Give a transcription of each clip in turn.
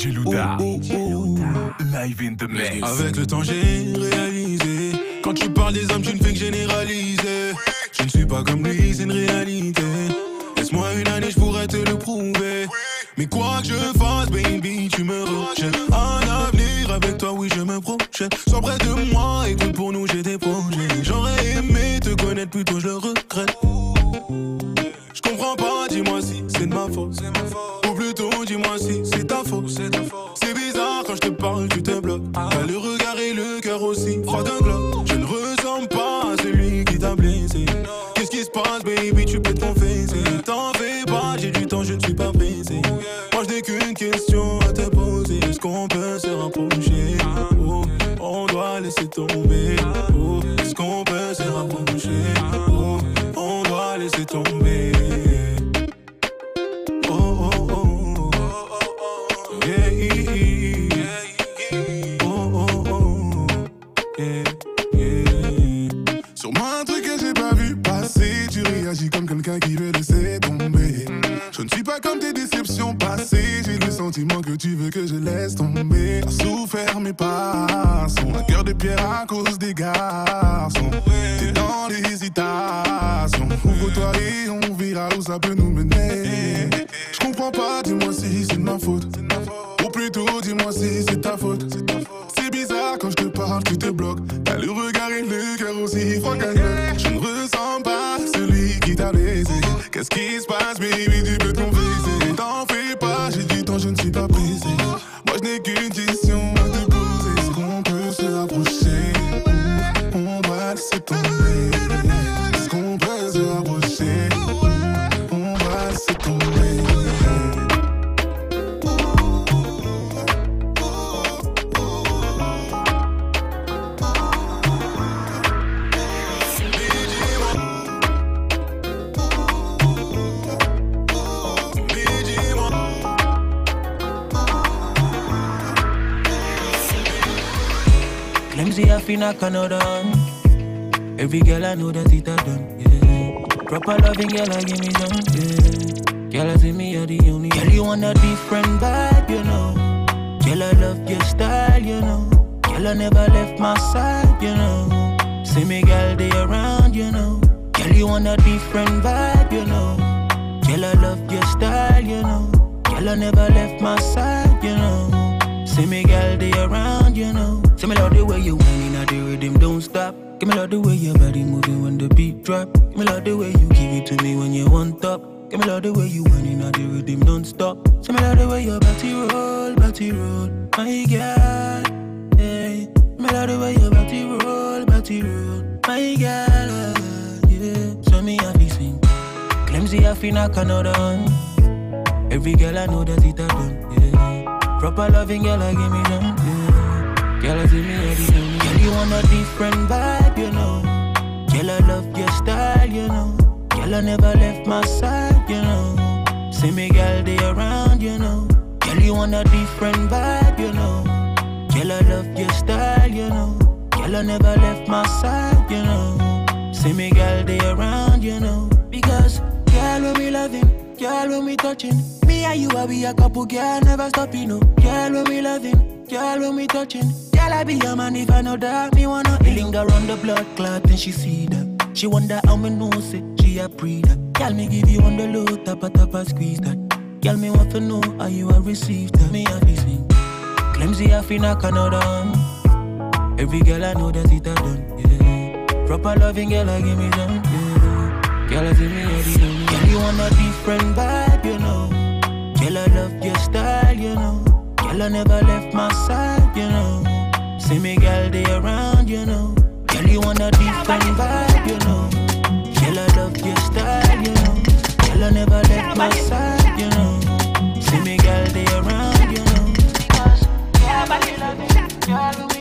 DJ Luda. Live in the mix. Avec le temps, j'ai réalisé. Quand tu parles des hommes, tu ne fais que généraliser. Je ne suis pas comme lui, c'est une réalité. Laisse-moi une année, je pourrais te le prouver. Mais quoi que je fasse, baby, tu me rejettes. Un avenir avec toi, oui, je me projette. Sois près de moi, écoute, pour nous, j'ai des projets. J'aurais aimé te connaître, plutôt je le regrette. Je comprends pas, dis-moi si c'est de ma faute. C'est ta know. See me, girl, they around, you know. Because, girl, when we loving, girl, when we touching. Me and you, I be a couple, girl, never stopping, no. Girl, when we loving, girl, when we touching. Girl, I be your man if I know that. Me wanna linger on the blood clot, and she see that. She wonder how me know, say she a that. Girl, me give you on the low, tap a tap a squeeze that. Girl, me want to know how you a receive that. Me this thing. Clemsy, I feel knock another on. Every girl I know that it a done, yeah. Proper loving girl, I give me some. Girl, I see me every day. Girl, you want a different vibe, you know. Girl, I love your style, you know. Girl, I never left my side, you know. See me, girl, they around, you know. Girl, you want a different vibe, you know. Girl, I love your style, you know. Girl, I never left my side, you know. See me, girl, they around, you know. Because, yeah, but you love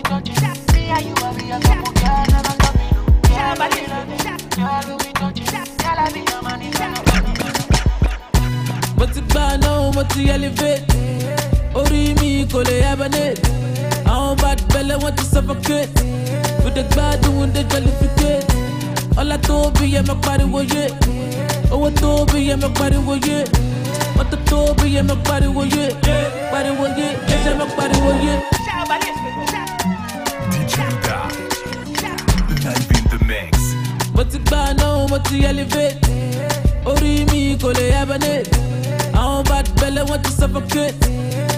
touch it. Me and you, I be a couple, girl, mo ti gbà náà mo ti elevate orí mi kò lè hibernate àwọn bad belle wọn ti suffocate we dey gbádùn dey jollificate ọlá tó bí yẹ mọ pariwo yé owó tó bí yẹ mọ pariwo yé the door be in my body will you? Body will you? Yes, mo ti gbà náà elevate orí mi kole lè hibernate bad belle wọn ti suffocate?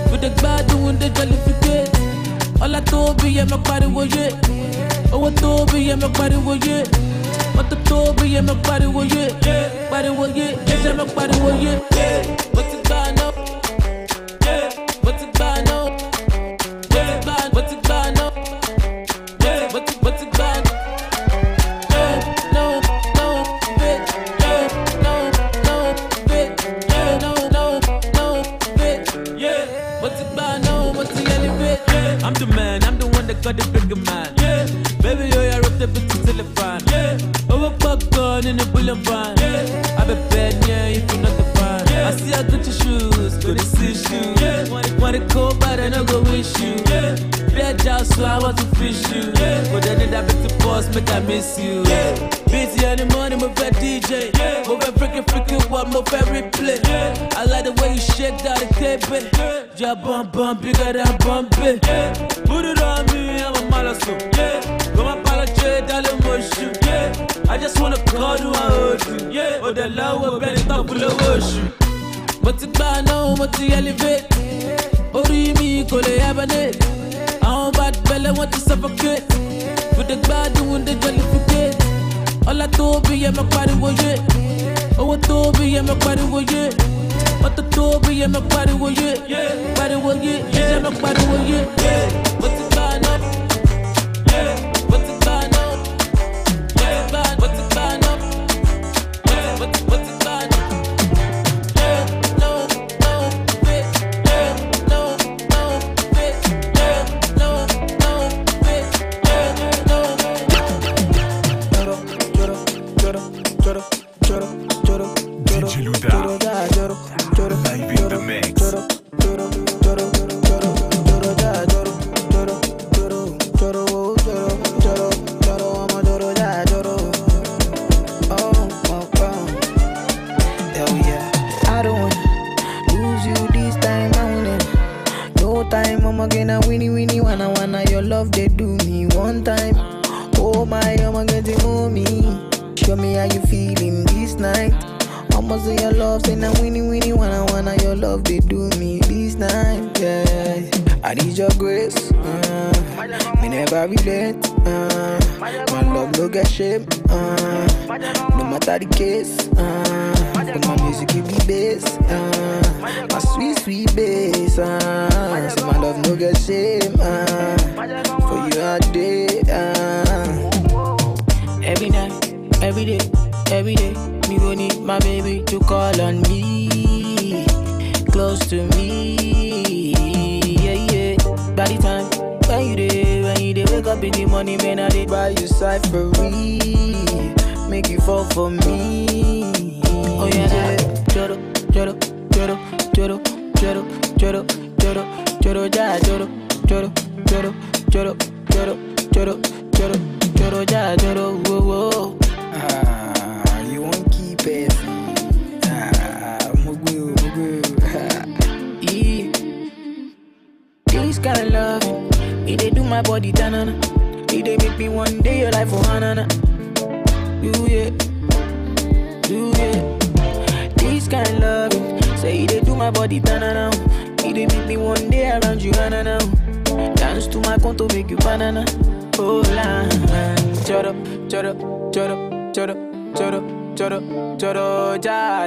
Mo ti gbádùn dé ọlá tobi yẹ mọ pariwo yé owó tó bí yẹ mọ pariwo yé mọ́tò tó bí yẹ mọ pariwo yé pariwo yé ẹsẹ̀ mọ pariwo yé mo ti. I'm the one that the bigger man. Yeah, baby, yo, I ripped the till the fan. Yeah, oh, over popcorn in the van. Yeah, I be bad, yeah, if you're not the fan. Yeah, I see I got your shoes, good to see shoes. Yeah, want it, cold, but I no go wish you. Yeah, bad job, so I want to fish you. Yeah, but then that bitch the boss, make I miss you. Yeah, busy in the morning, my fat DJ. Yeah, move it freaking freaking what my favorite play. Yeah, I like the way you shake that cape. Yeah, bump bump bigger than bump it. Yeah, وبلا طفل وشي ما تتبعنا وما تيالفت قريمي كل يا بنات أهو بعد بلا وانت سفكت بدك بعد وانت جلفكت الله توبي يا مقاري وجه هو توبي يا مقاري وجه What the door be in my body with you? Yeah, body with you, yeah, my body with you, yeah. What's time. Oh my, I'm getting mommy. Show me how you feeling this night. Almost say your love, say now winnie winnie wanna wanna your love they do me this night. Yeah, I need your grace. Uh, me never relent. Uh, my love no get shame. Uh, no matter the case. Uh, but my music give me bass. Uh, my sweet sweet bass. Uh, so my love no get shame. Uh, for you all day. Uh, every night, every day, every day. Me go need my baby to call on me, close to me. Yeah, yeah. By the time when you day, when you day, wake up in the morning, man, I did buy you cyphery, make you fall for me. Oh yeah, yeah. Joro, joro, joro, joro, joro, joro, joro, choro ya choro, choro, choro, choro, choro, choro.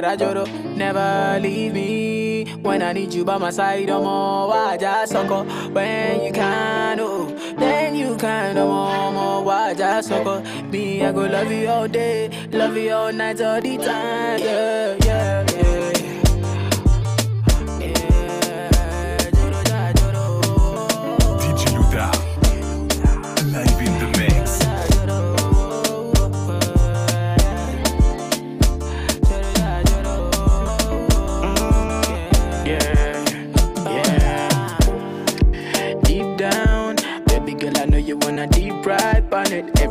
Never leave me when I need you by my side. I'm all just sucker when you can, oh, then you can, oh, more, just sucker. Me, I go love you all day, love you all night, all the time. Yeah.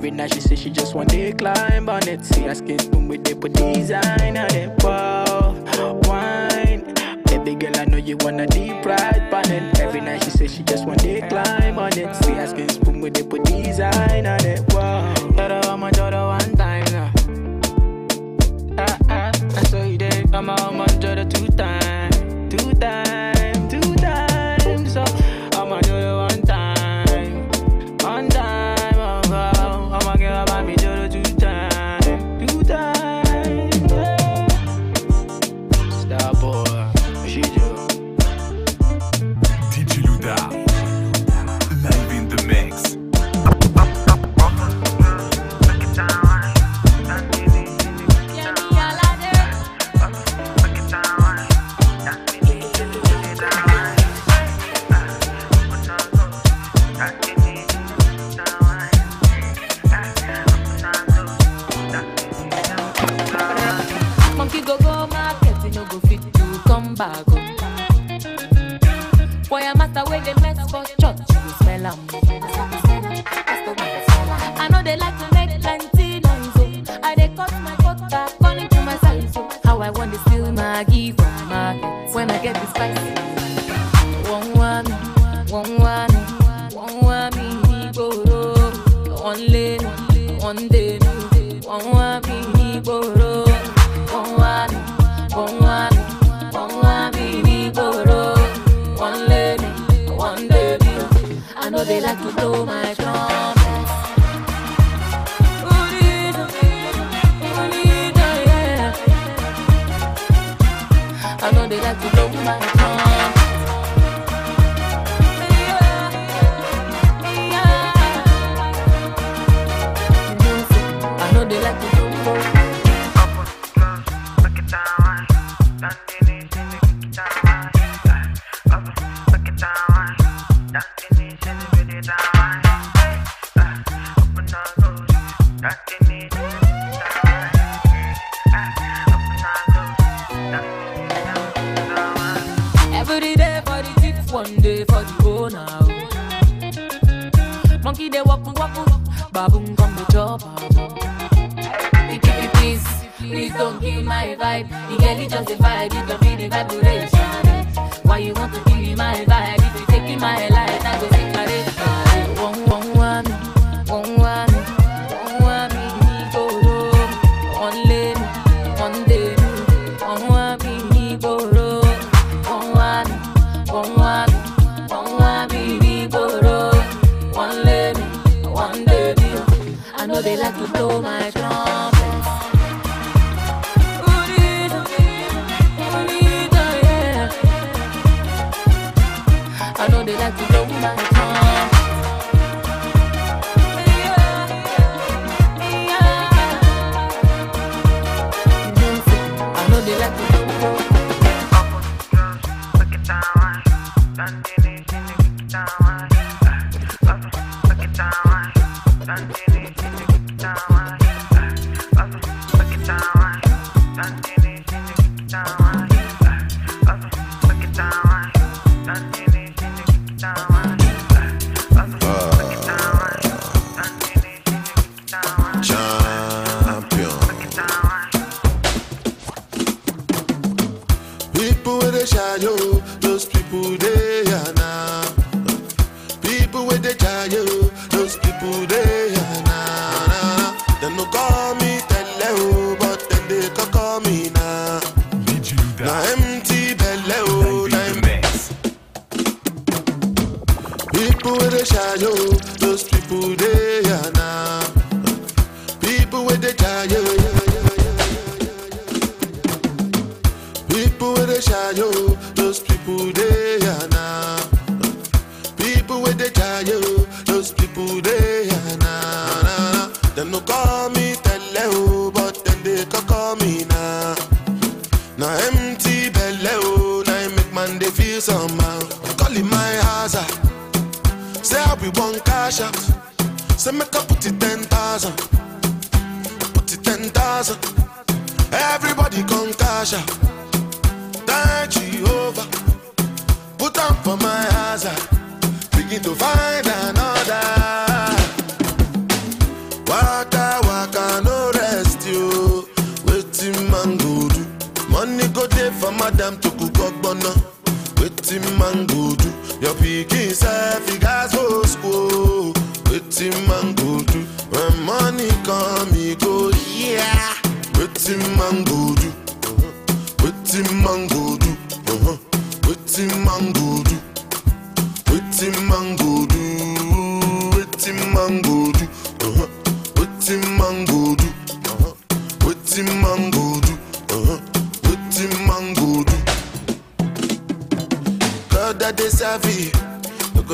Every night she say she just want to climb on it. See her skin spoon with they put design on it. Wow, wine. Baby girl, I know you wanna deep ride on it. Every night she say she just want to climb on it. See her skin spoon with they put design on it. Wow. It's spicy.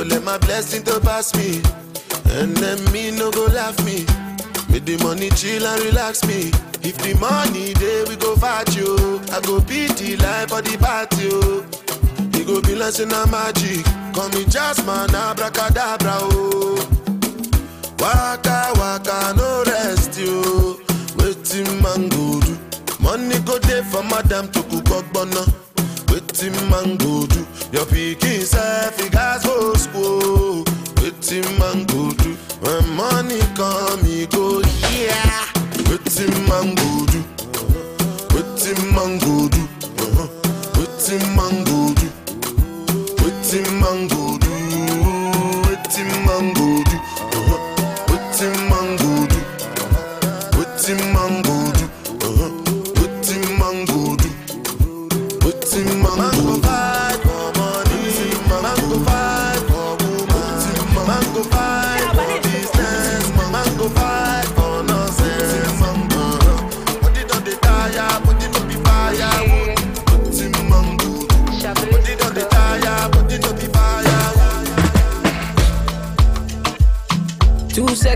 Go let my blessing to pass me. And then me no go laugh me. Make the money chill and relax me. If the money there, we go fight you. I go beat the life of the party. It go be like I'm magic. Call me Jasmine, abracadabra. Oh. Waka waka no rest yo. Wetin man go do? Money go dey for madam to cook ogbonna. Wetin man go do? Your pikin sef gas go school. Wetin man do? When money come e go yeah. Wetin man go do? Wetin man go do? Uh-huh. Wetin man go do? Wetin man do? Wetin man do?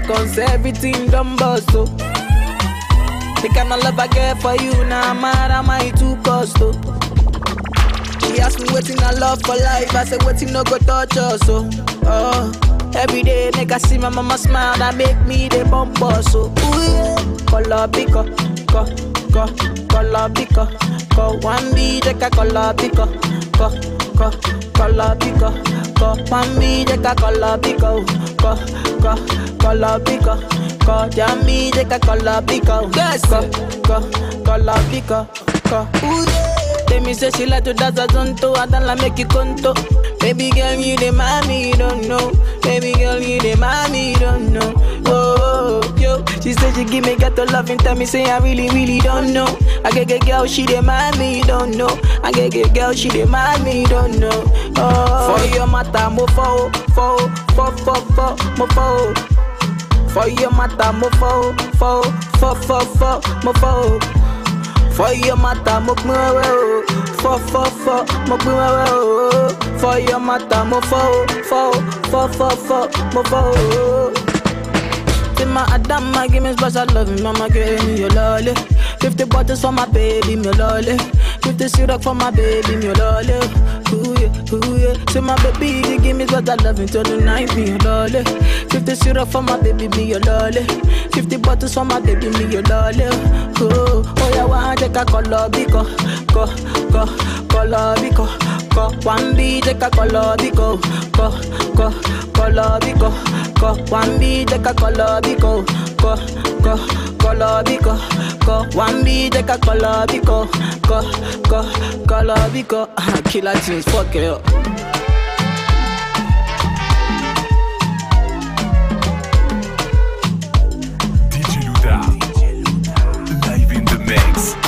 Seconds, everything done bust, oh. The kind of love I get for you, now mad am I too cost, oh. She asked me waiting I love for life, I said waiting no go touch us, oh. oh. Every day, make I see my mama smile, that make me the bump us, so ooh yeah. Color pico, co, co, color pico, co. One B, take a color pico, co, co, color pico, co. One B, take a color pico, oh, co, co, color pico, co. Jammy, take a color pico, yes, co, co, color pico, co. Tell me say she like to dance a zonto, I don't like make you conto. Baby girl, you the mommy, you don't know. Baby girl, you the mommy, you don't know. Oh, yo, she said she give me get to love and tell me say I really, really don't know. I get get girl, she the mommy, you don't know. I get get girl, she the mommy, you don't know. Oh, for your matter, mo fo, fo, fo, fo, fo, mo fo. For your matter, mo fo, fo, fo, fo, fo, mo fo. For your matter, mo pin wewe o. Fọ fọ fọ, mo pin. For your matter, mo fọ o. Fọ o, fọ fọ fọ, mo fọ o. Say my give me special love, mama give me your lolly. Fifty bottles for my baby, me lolly. Fifty syrup for my baby, me oh, lolly. Ooh yeah, ooh yeah. Say my baby, you give me special love until the night, me your lolly. Fifty syrup for my baby, me your lolly. Fifty bottles for my baby, me your lolly. Oh, oh yeah, one take a color biko, ko, ko, color biko, ko. One B take a color biko, ko, ko, color biko, ko. One B take a color biko, ko, ko, color biko, ko. One B take a color biko, ko, ko, color biko. Killer things, fuck it up. DJ Louda. Live in the mix.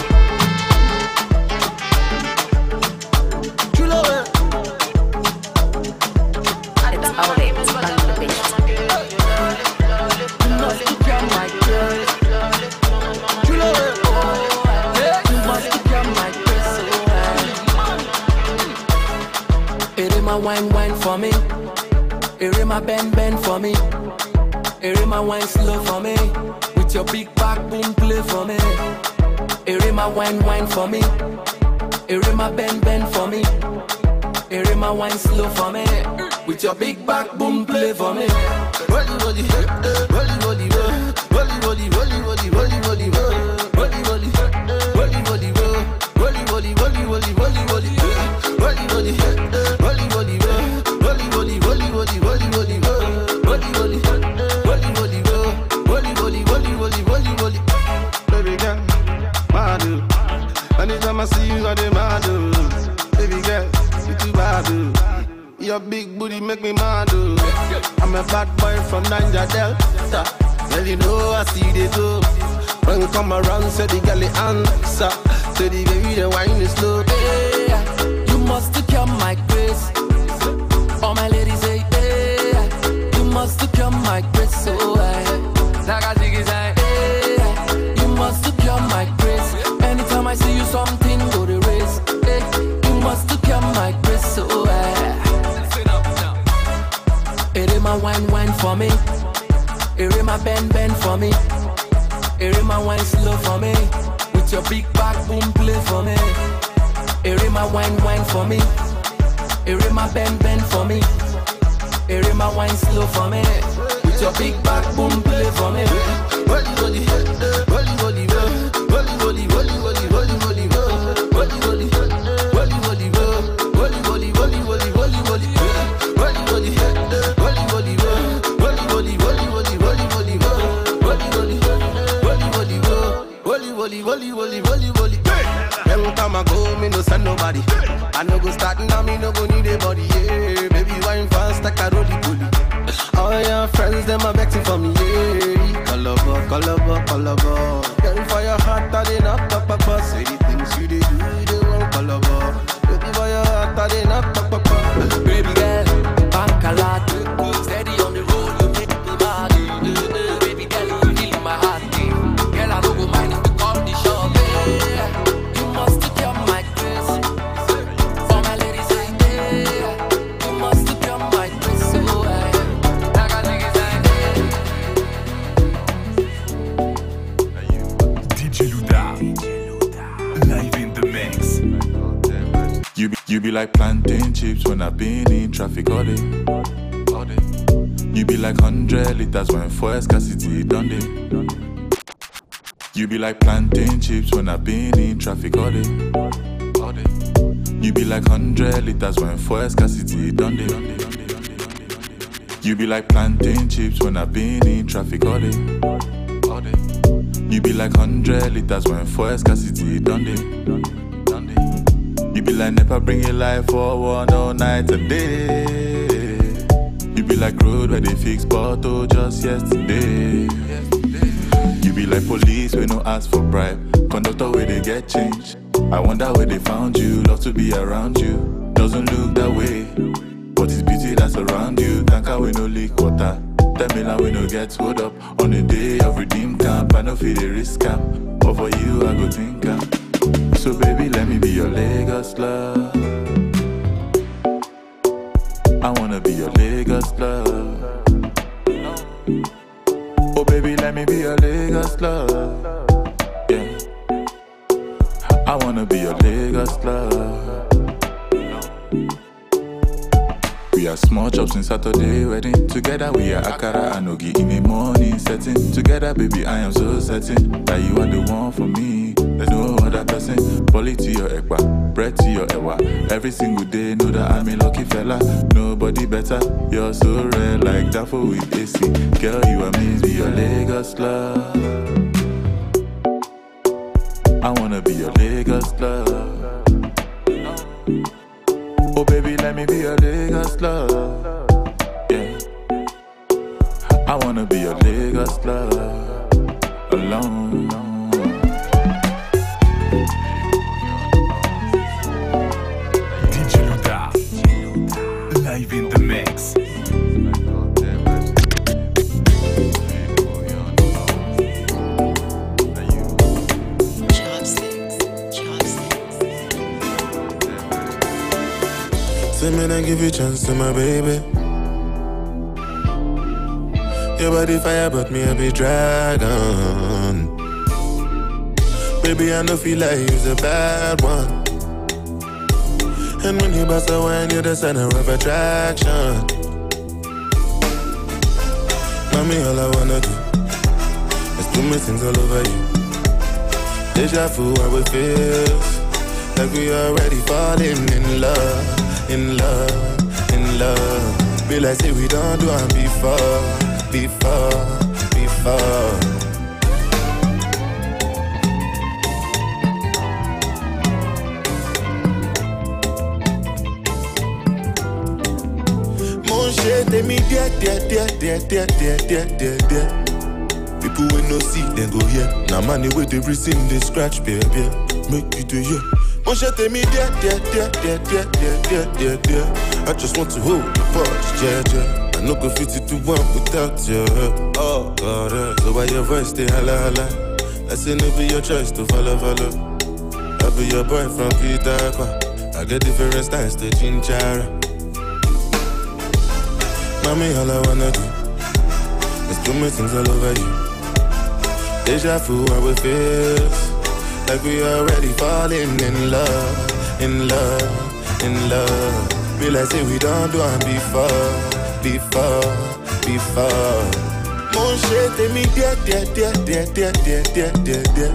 Erimma bend bend for me. Erimma wine slow for me. With your big back boom play for me. Erimma wine wine for me. Erimma bend bend for me. Erimma wine slow for me. With your big back boom play for me. Rolly, rolly, rolly, rolly, rolly, rolly, rolly, rolly, Your big booty make me mad oh. I'm a bad boy from Niger Delta. Well, you know I see they go. When you come around, say the girl answer. Say the baby the wine is slow. Hey, you must come my grace. All my ladies say, hey, you must come my grace. So me. Ere my bend bend for me. Ere my wine slow for me. With your big back boom play for me. Ere my wine wine for me. Ere my bend bend for me. Ere my wine slow for me. With your big back boom play for me. Rolly rolly, rolly rolly, rolly rolly, rolly. I no go start now, me no go need a body. Yeah, baby, wine fast like a rolly poly. All your friends, them are vexing for me. Yeah, colorful, colorful, colorful. Then for your heart, I did not pop up. Say like plantain chips when I've been in traffic all day. All day. You be like 100 liters when fuel scarcity done day. You be like plantain chips when I've been in traffic all day. All day. You be like 100 liters when fuel scarcity done day. You be like plantain chips when I've been in traffic all day. All day. You be like 100 liters when fuel scarcity done day. You be like never bring your life forward all night and day. You be like road where they fix bottle just yesterday. You be like police when no ask for bribe. Conductor where they get change. I wonder where they found you. Love to be around you. Doesn't look that way. But it's beauty that's around you. Tanker we no leak water. Tell me we no get hold up. On the day of redeem camp, I no feel the risk camp. But for you, I go think camp. So baby, let me be your Lagos love. I wanna be your Lagos love. Oh baby, let me be your Lagos love. Yeah. I wanna be your Lagos love. We are small chops in Saturday wedding. Together we are akara and ogi in the morning setting. Together, baby, I am so certain that you are the one for me. There's no other person. Bully to your ekpa, bread to your ewa. Every single day, know that I'm a lucky fella. Nobody better. You're so rare, like that for with AC. Girl, you amaze me, your Lagos love. I wanna be your Lagos love. Oh baby, let me be your Lagos love. Yeah. I wanna be your Lagos love. Alone. Me and give you chance to my baby. Your body fire, but me a be dragon. Baby, I know feel like you's a bad one. And when you bust a wine, you're the center of attraction. Mommy, all I wanna do is do me things all over you. Deja vu, how it feels like we already falling in love, in love, in love. Be like say we don't do it before, before, before. They me dear, dear, dear, dear, dear, dear, dear, dear, dear. People when no see, then go here. Now money with the reason they scratch, baby. Make you do you. Mon shit, they me dear, dear, dear, dear, dear, dear, dear, dear, dear. I just want to hold the punch, yeah, yeah. I no go fit to do one without you. Oh, God, uh. so why your voice stay holla holla? I say no be your choice to follow, follow. I be your boy from Peter. I get different styles to Chinchara. Mommy, all I wanna do is do my things all over you. Deja vu, how it feels. Like we already falling in love, in love, in love. Like say we don't do it before, before, before. Mon shit, they me dear, dear, dear, dear, dear, dear, dear, dear, dear.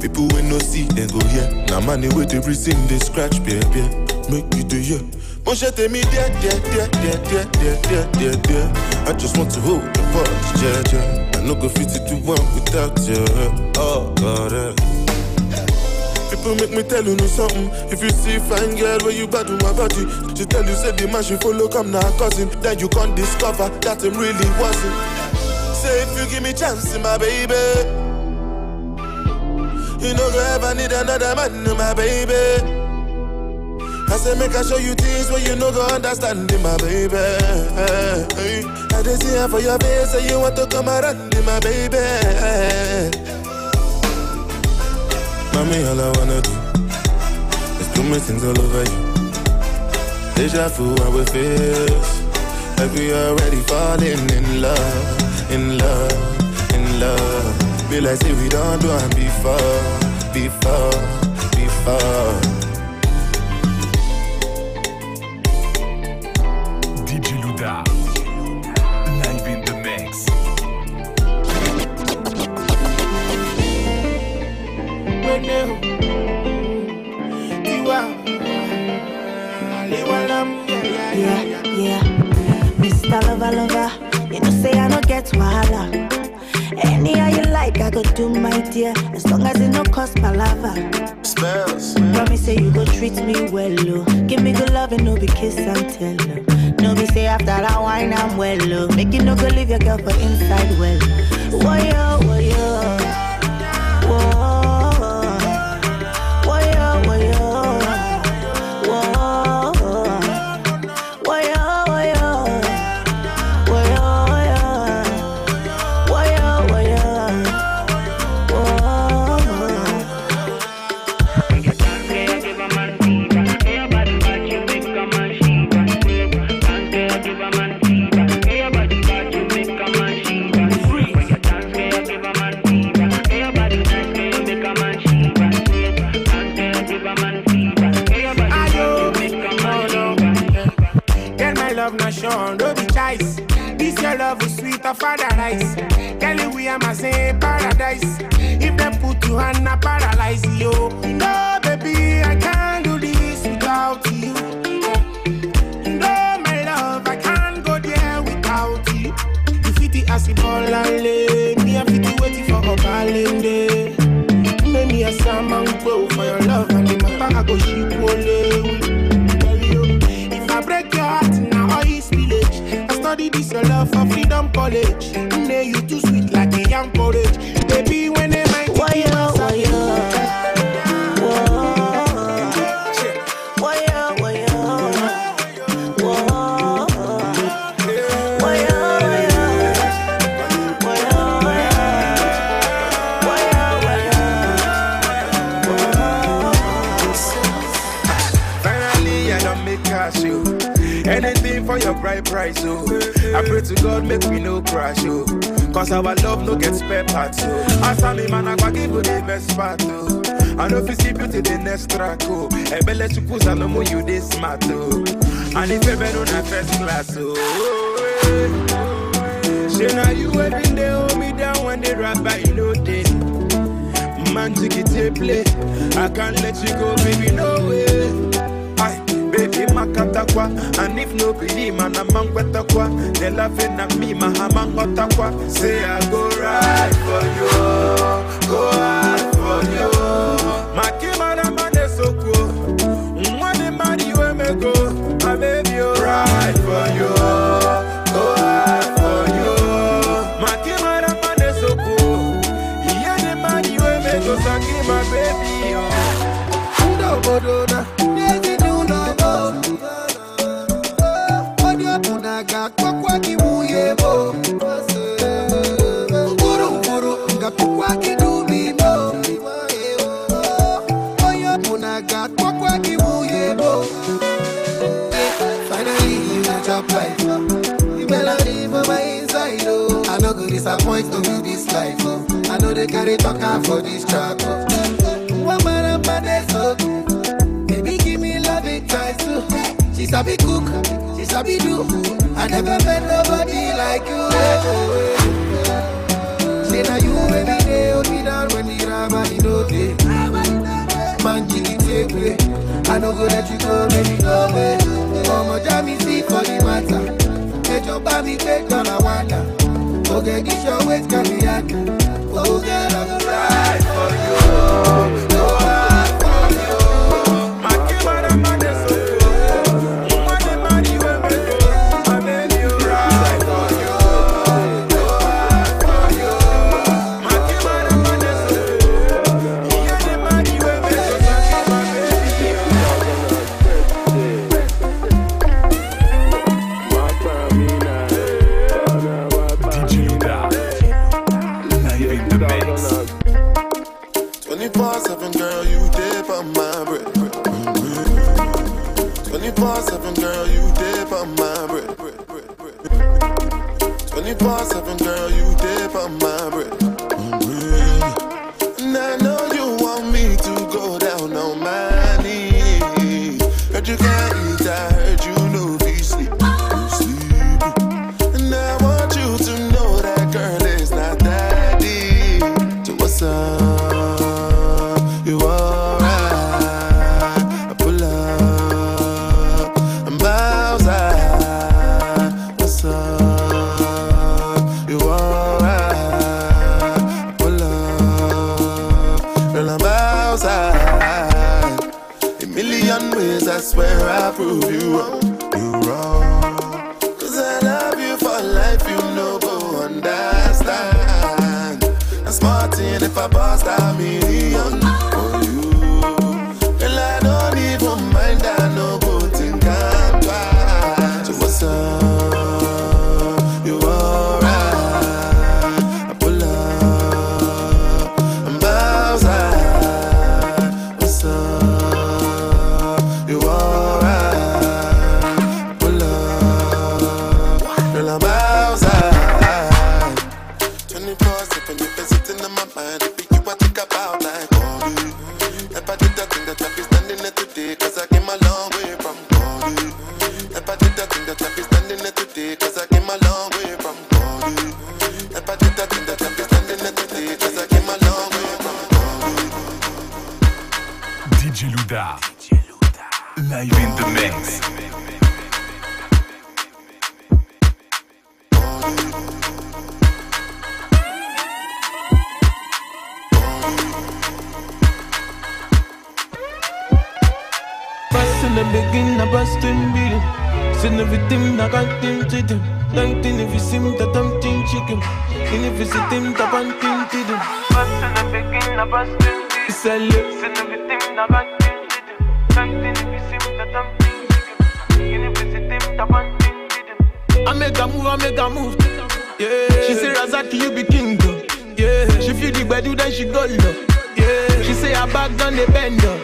People when no see, they go here. Now money with the reason they scratch, beer, beer. Make you do yeah. Mon shit, they me dear, dear, dear, dear, dear, dear, dear, dear, dear. I just want to hold the punch, yeah, yeah. I no go fit to do one without you. Oh, God, eh. People make me tell you know something. If you see fine girl where you bad with my body, she tell you say the man she follow come now cousin. Then you can't discover that him really wasn't. Say if you give me chance, my baby. You know go ever need another man, my baby. I say make I show you things where you no go understand, my baby. I just see for your face, say you want to come around, my baby. Mommy, all I wanna do is do my things all over you. Deja vu, how it feels. Like we already falling in love, in love, in love. Be like say we don't do it before, before, before. Yeah, yeah. Mr. Lover, lover, you know say I don't get wahala. Any how you like, I go do my dear, as long as it no cost palava. Spells. Promise say you go treat me well, oh. Give me good love and no be kiss and tell, oh. No be say after that wine I'm well, oh. Make you no go leave your girl for inside well. Whoa, oh, yo, of paradise. Girl, we are my same paradise. If they put you on a paralyze you. No, baby, I can't do this without you. No, my love, I can't go there without you. You fit the lay. Me, I fit the waiting for a balance Make me a salmon bow for your love and the matter I go ship study this your love for freedom college. Nay, you too sweet like a young porridge. Price, oh. I pray to God, make me no crash, oh. Cause our love no get spare parts, oh. As I'm man, I give you the best part, oh. I know if you see beauty, the next track, oh. Ebele chukusa no more you this smart, oh. And if you been on first class, oh. Say now you every day hold me down when they rap by you know day. Man, take it play. I can't let you go, baby, no way. Baby, makatakwa. And if no believe, man, I'm on kwa. They laughing at me, my hamang kwa. Say I go right for this track. oh. One man and dey so good. Baby, give me love it too. She sabi cook, she sabi do. I never met nobody like you. eh. Say now you every day, hold me down when the rabbi no day. Man, jiggy take way. I no go let you go, me go away. Mama, jam me see for the matter. Get your baby, take down a wonder. Okay, Oh, girl, I go ride for you. The begin, I bust in beat. Send everything I got them to them. Think if you see me, that I'm tin chicken. And if you see them, that I'm tin to them. Bust in the begin, I bust in beat. Sell it. Send everything I got them to them. Think if you see me, that I'm tin chicken. And if you see them, that I'm tin to them. I make a move, I make a move. Yeah. She say Razaki, you be king though. Yeah. She feel the bedu, then she go low. Yeah. She say her back done the bend though.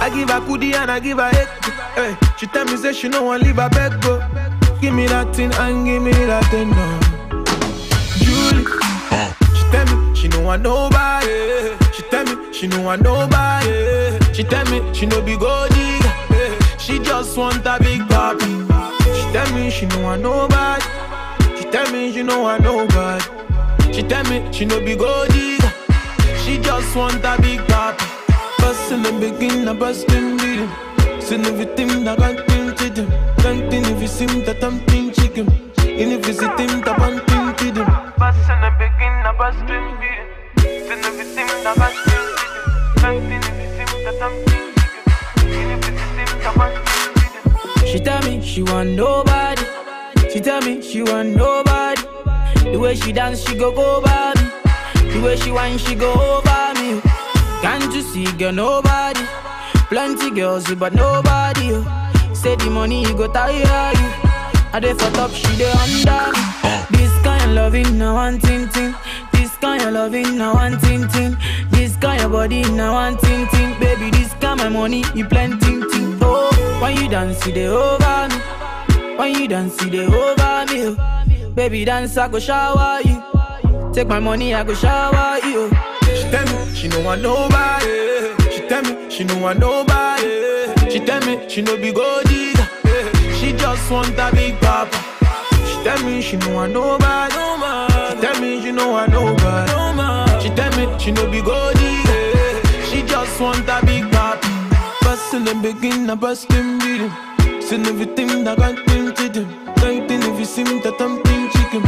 I give her goodie and I give her head. Hey, she tell me say she no want leave her bed go. Give me that thing and give me that thing no. Julie, she tell me she no want nobody. She tell me she no want nobody. She tell me she no be gold. She just want a big papi. She tell me she no want nobody. She tell me she no want nobody. She tell me she no be gold. She just want a big papi. In the begin, I bust in beat Send everything that got them to them. Something if you see me that I'm thin chicken. And if you see them, that I'm thin to them. Bust begin, I bust in beat Send everything that got them to I'm thin chicken. And that I'm thin them. She tell me she want nobody. She tell me she want nobody. The way she dance, she go go by me. The way she whine, she go over me. Can't you see, girl, nobody? Plenty girls, but nobody. oh. Say the money you go tire you. I dey for top, she dey under. This kind of loving, now one thing thing. This kind of loving, now one thing thing. This kind of body, now one thing thing. Baby, this kind of money, you plenty thing. Oh, when you dance, you dey over me. When you dance, you dey over me. oh. Baby, dance, I go shower you. Take my money, I go shower you no want nobody. She tell me she no want nobody. She tell me she no be gold digger. She just want a big papa. She tell me she no want nobody. She tell me she no want nobody. She tell me she no be gold digger. She just want a big papa. First in the beginning, I bust him beat. Seen everything that got him to them. Nineteen if you see me, that I'm thinking chicken.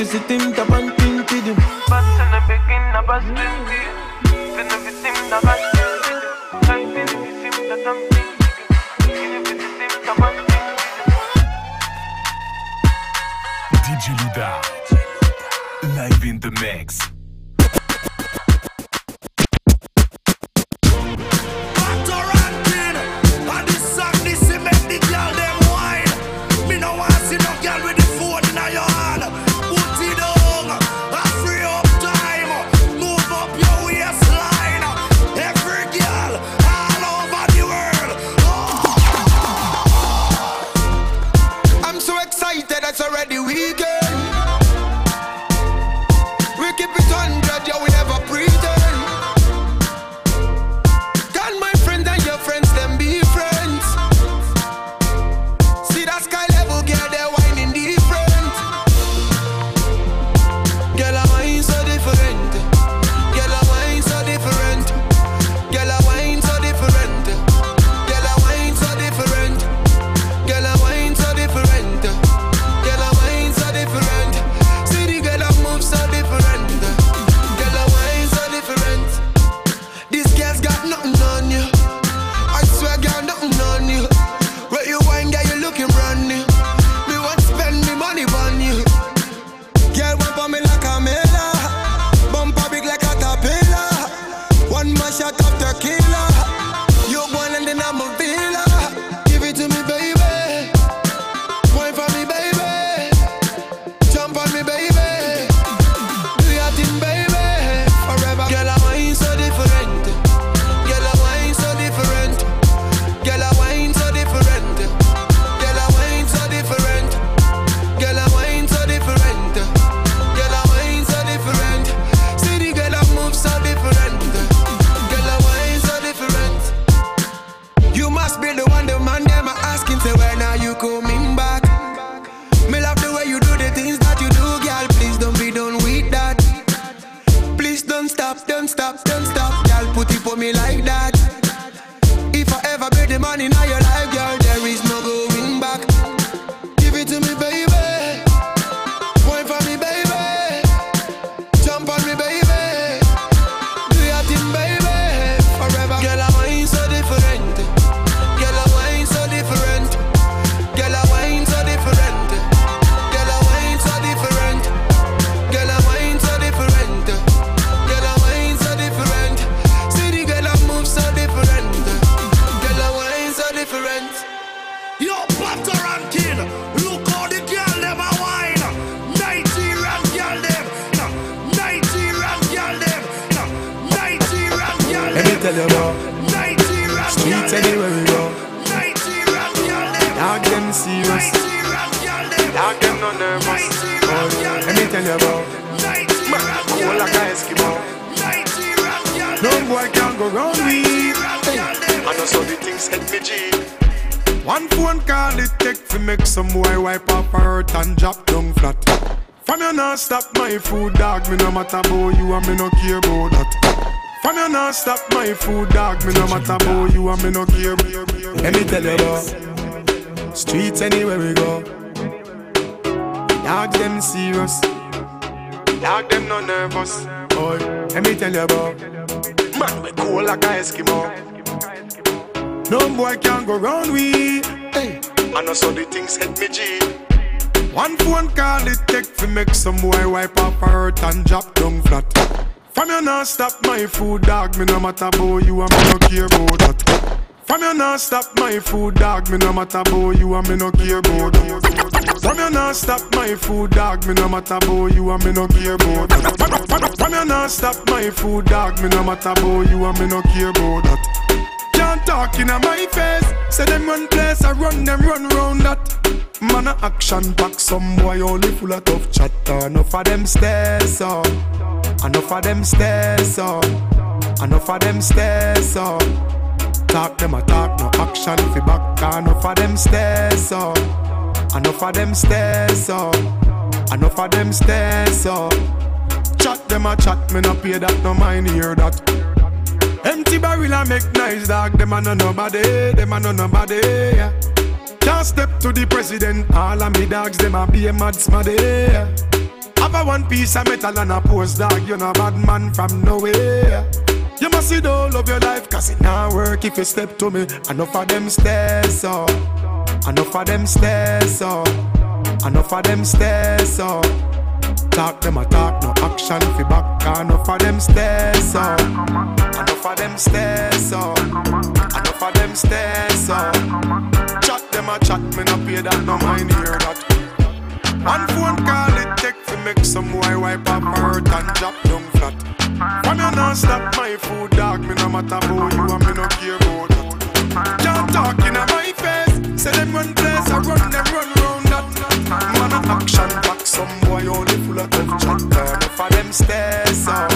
You see him, that I'm thinking them. First in the beginning, I bust him beat. DJ Louda, live in the mix. matter about you and me no care about that. From you not stop my food dog, me no matter about you and me no care about that. From you not stop my food dog, me no matter about you and me no care about that. From you not stop my food dog, me no matter about you and me no care about that. Can't talk in my face, say them run place, I run them run round that. Man a action back, some boy only full of tough chatter. Enough of them stairs up, enough of them stairs up. Enough of them stairs up. Talk them a talk, no action fi back. Enough of them stairs up. Enough of them stairs up. Enough of them stairs up. Chat them a chat, me no pay that, no mind hear that. Empty barrel and make nice dog. Them a no nobody, them a no nobody. Yeah. Can't step to the president. All of me dogs, them a be a mad smaddy. Yeah. Have a one piece of metal and a post dog. You know bad man from nowhere. You must see whole of your life, cause it not work if you step to me. Enough of them stairs up. Enough of them stairs up. Enough of them stairs up. Talk them a talk, no action fi back. Enough of them stairs up. Enough of them stairs up. Enough of them stairs up. Chat them a chat, me no pay that, no mind hear that. One phone call it take to make some boy wipe up hurt and drop down flat. From you non stop my food dog, me no matter about you and me no care about that. Can't talk in my face, say them run place, I run them run round that. Man a action back, some boy only full of tough chat. Enough of them stairs up,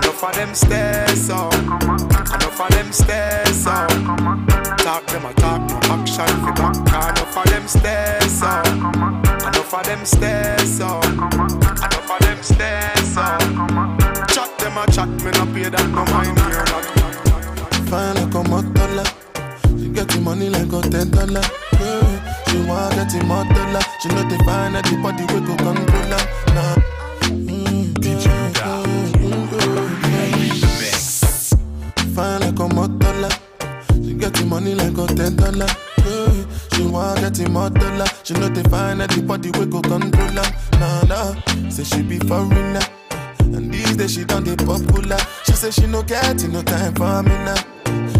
enough of them stairs up, enough of them stairs up. Talk them a talk, no action fi back. Enough of them stairs of them stairs up, enough of them stairs up. Chat them a chat, me no pay that, no mind hear oh, that. Fine like a motola. She get the money like a ten dollar. Yeah. She want get the motola. She know they find at the body we go control her. Nah. Mm, mm, mm, mm Fine like a motola. She get the money like a ten dollar. She want get the motola. She know they find at the body we go control her. Nah, nah. Say she be foreigner. And these days she done the popular. She say she no get no time for me now.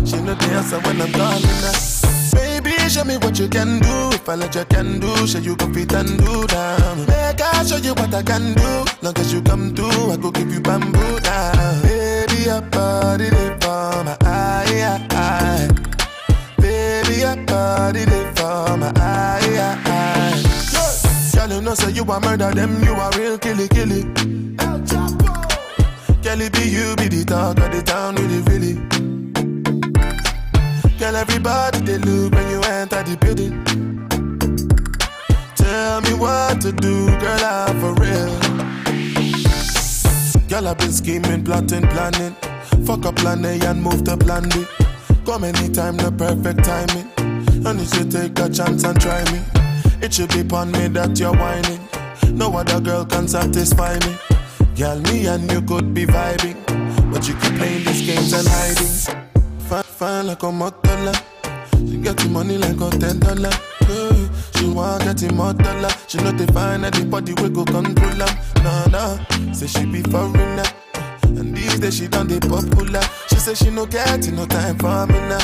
She know the answer when I'm calling her. Baby, show me what you can do. If I let you can do, show you go fit and do down. Make I show you what I can do. Long as you come through, I go give you bamboo down. Baby, your body they for my eye, eye. Your body they for my eye, eye. Girl, you know say you a murder them, you a real killy killy. Girl, it be you be the talk of the town, really, really. Girl, everybody they look when you enter the building. Tell me what to do, girl, I'm for real. Girl, I've been scheming, plotting, planning. Fuck up plan A and move to plan B. Come anytime, the perfect timing. And you should take a chance and try me. It should be upon me that you're whining. No other girl can satisfy me. Girl, me and you could be vibing. But you keep playing these games and hiding. Fine, fine like a motola. She get the money like a ten dollar. She want get motola. She know they find the body we go control her. Nah, nah. Say she be foreigner. And these days she done the popular. She say she no get no time for me now.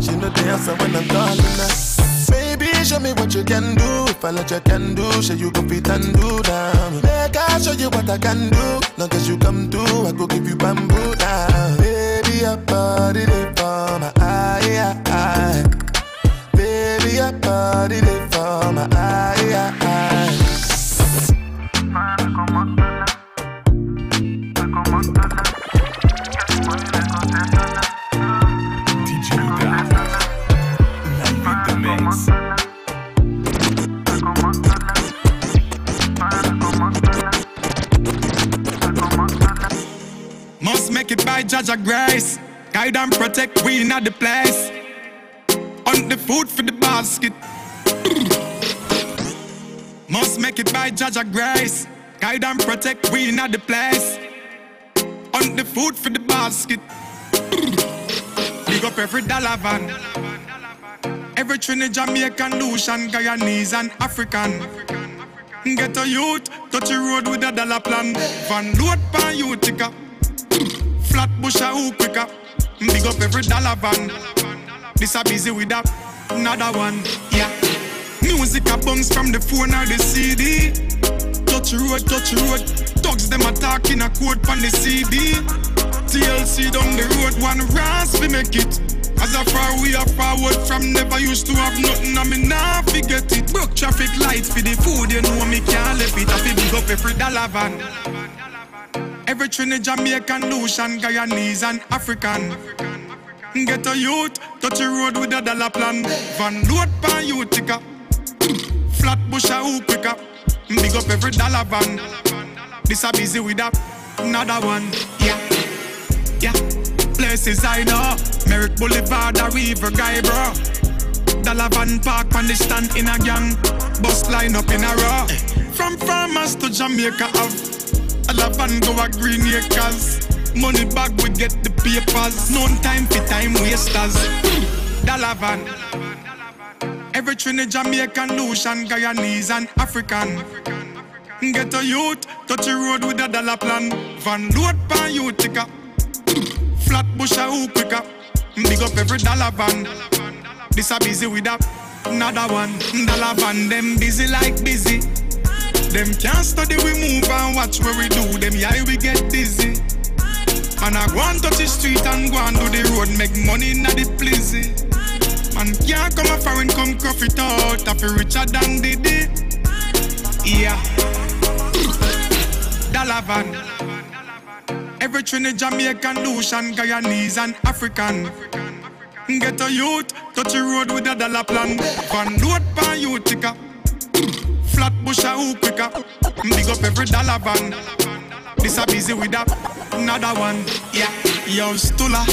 She no the answer when I'm calling her. Baby, show me what you can do. If I let you can do, show you go fit and do down. Make I show you what I can do. Long as you come through, I go give you bamboo down. Baby, your body they for my eye, eye. Baby, your body they for my eye, eye. Must make it by Jaja Grace. Guide and protect, we in the place. On the food for the basket. Must make it by Jaja Grace. Guide and protect, we in the place. On the food for the basket. Big up every dollar van. Every Trinidad, Jamaican, Lucian, Guyanese, and African. Get a youth, touch the road with a dollar plan. Van load pan you ticker. Flat bush a who quicker. Big up every dollar van. This a busy with that another one. Yeah. Music a bounce from the phone or the CD. Touch road, touch road. Thugs them a talking a quote on the CD. TLC down the road, one rasp we make it. As a far we are forward from never used to have nothing, I me nah forget it. Broke traffic lights for the food, you know me can't let it. I feel big up every dollar van. Every Trinidad, Jamaican, Lucian, Guyanese, and African. Get a youth, touch the road with a dollar plan. Van load pan you ticker. Flat bush a who quicker. Big up every dollar van. This a busy with a another one. Yeah. Places I know. Merrick Boulevard, a river guy, bro. Dollar park on the stand in a gang. Bus line up in a row. From farmers to Jamaica, have Dollar go a green acres. Money bag we get the papers. No time for time wasters. Dollar van. Every Trinidad, Jamaican, Lucian, Guyanese, and African. Get a youth, touch the road with a dollar plan. Van load pan you ticker. Flat bush a who quicker. Big up every dollar van. This a busy with a another one. Dollar van, them busy like busy. Them can't study, we move and watch where we do. Them yeah, we get dizzy. And I go and touch the street and go and do the road, make money in the pleasy. Man can't come a foreign, come cough it out. I richer than Diddy. Yeah. Dollar van. Every Trinidad, Jamaican, Lucian, Guyanese, and African. Get a youth, touch the road with a dollar plan. Van load pan you ticker. Flat bush a who quicker. Big up every dollar van. This a busy with a another one. Yeah, yo Stula.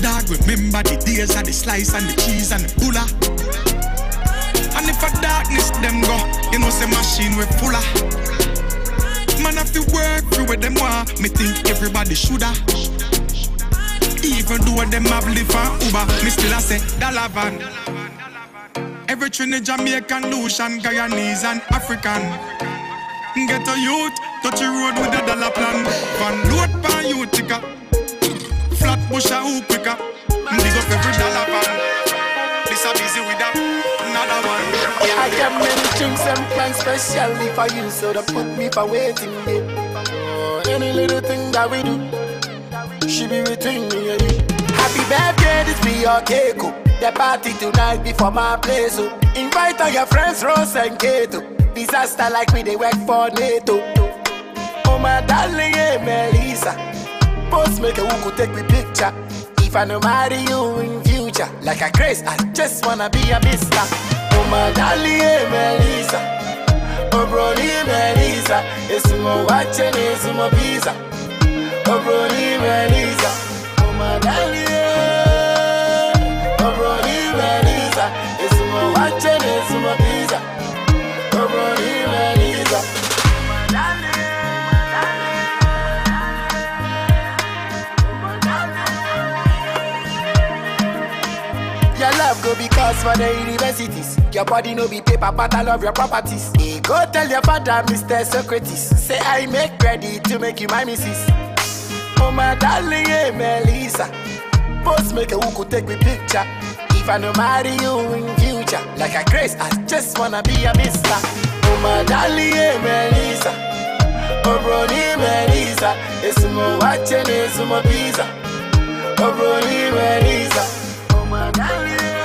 Dog remember the days of the slice and the cheese and the pulla. And if a darkness them go, you know say machine we fuller. Man have to work through what them. Me think everybody shoulda. Even though them have live for Uber, me still a say dollar van. Every Trinidad, Jamaican, Lucian, Guyanese, and African. Get a youth, touch the road with a dollar plan. Van load pan you ticker. Flat bush a who quicker. Dig up every dollar van. This a busy with a another one. Yeah. I got many drinks and plans specially for you, so don't put me for waiting. Yeah. Oh, any little thing that we do, she be between me and you. Happy birthday, this be your cake. oh. The party tonight before my place. Oh. Invite all your friends, Rose and Kato. Disaster like me, they work for NATO. Oh my darling, hey Melissa. Post make a who could take me picture. If I no marry you in like a grace, I just wanna be a mister. Oh my darling, Melissa. Oh brony Melissa. It's my watch and it's my pizza. Oh brony Melissa. Oh my darling, oh brony Melissa. It's my watch and it's my pizza. Cause for the universities. Your body no be paper, but I love your properties. Go tell your father, Mr. Socrates. Say I make ready to make you my missus. Oh my darling, hey Melissa. Post make a who could take me picture. If I no marry you in future, like a grace, I just wanna be a mister. Oh my darling, hey Melissa. Oh brony Melissa. It's my watch and it's my pizza. Oh brony Melissa. Oh my darling.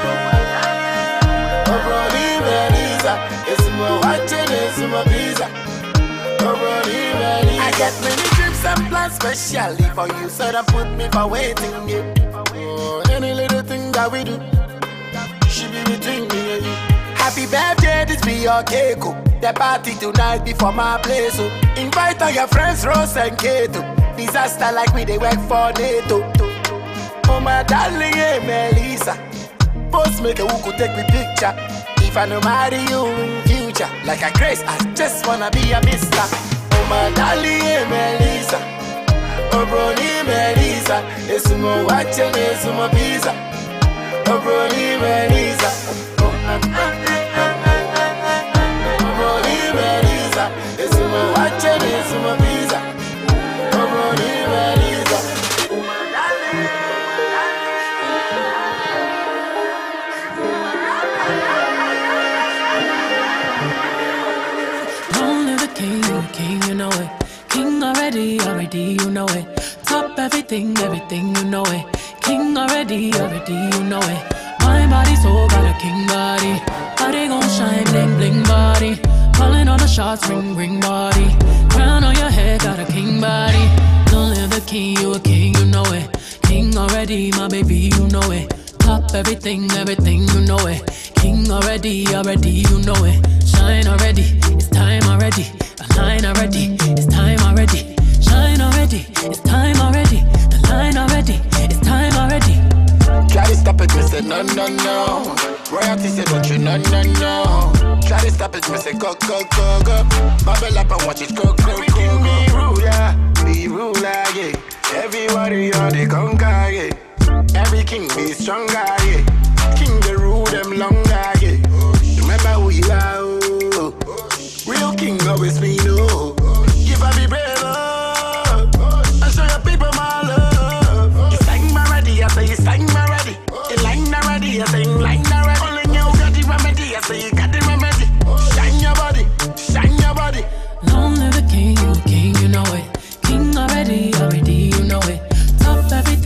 I get many trips and plans specially for you, so don't put me for waiting. Yeah. Oh, any little thing that we do, she be between me and you. Happy birthday, this be your cake. oh. The party tonight before my place. Oh. Invite all your friends, Rose and Kato. Disaster like me, they work for NATO. Oh my darling, hey Melissa. Post make a who could take me picture. If I no marry you in future, like a grace, I just wanna be a mister. Oh my darling, Melissa. Oh brony Melissa. It's my watch and it's my pizza. Oh brony Melissa. Oh, brony already, you know it. Top everything, everything, you know it. King already, already, you know it. My body so got a king body. Body gon' shine, bling, bling body. Calling all the shots, ring, ring body. Crown on your head, got a king body. Don't live the king, you a king, you know it. King already, my baby, you know it. Top everything, everything, you know it. King already, already, you know it. Shine already, it's time already. Align already, it's time already. Shine already, it's time already. The line already, it's time already. Try to stop it, me say no, no, no. Royalty say don't you, no, no, no. Try to stop it, me say go, go, go, go. Bubble up and watch it go, go, go, go. Be ruler, be ruler, yeah. Everybody are the conquer, yeah. Every king be stronger, yeah. King the rule them longer, yeah. Remember who you are, oh. Real king always be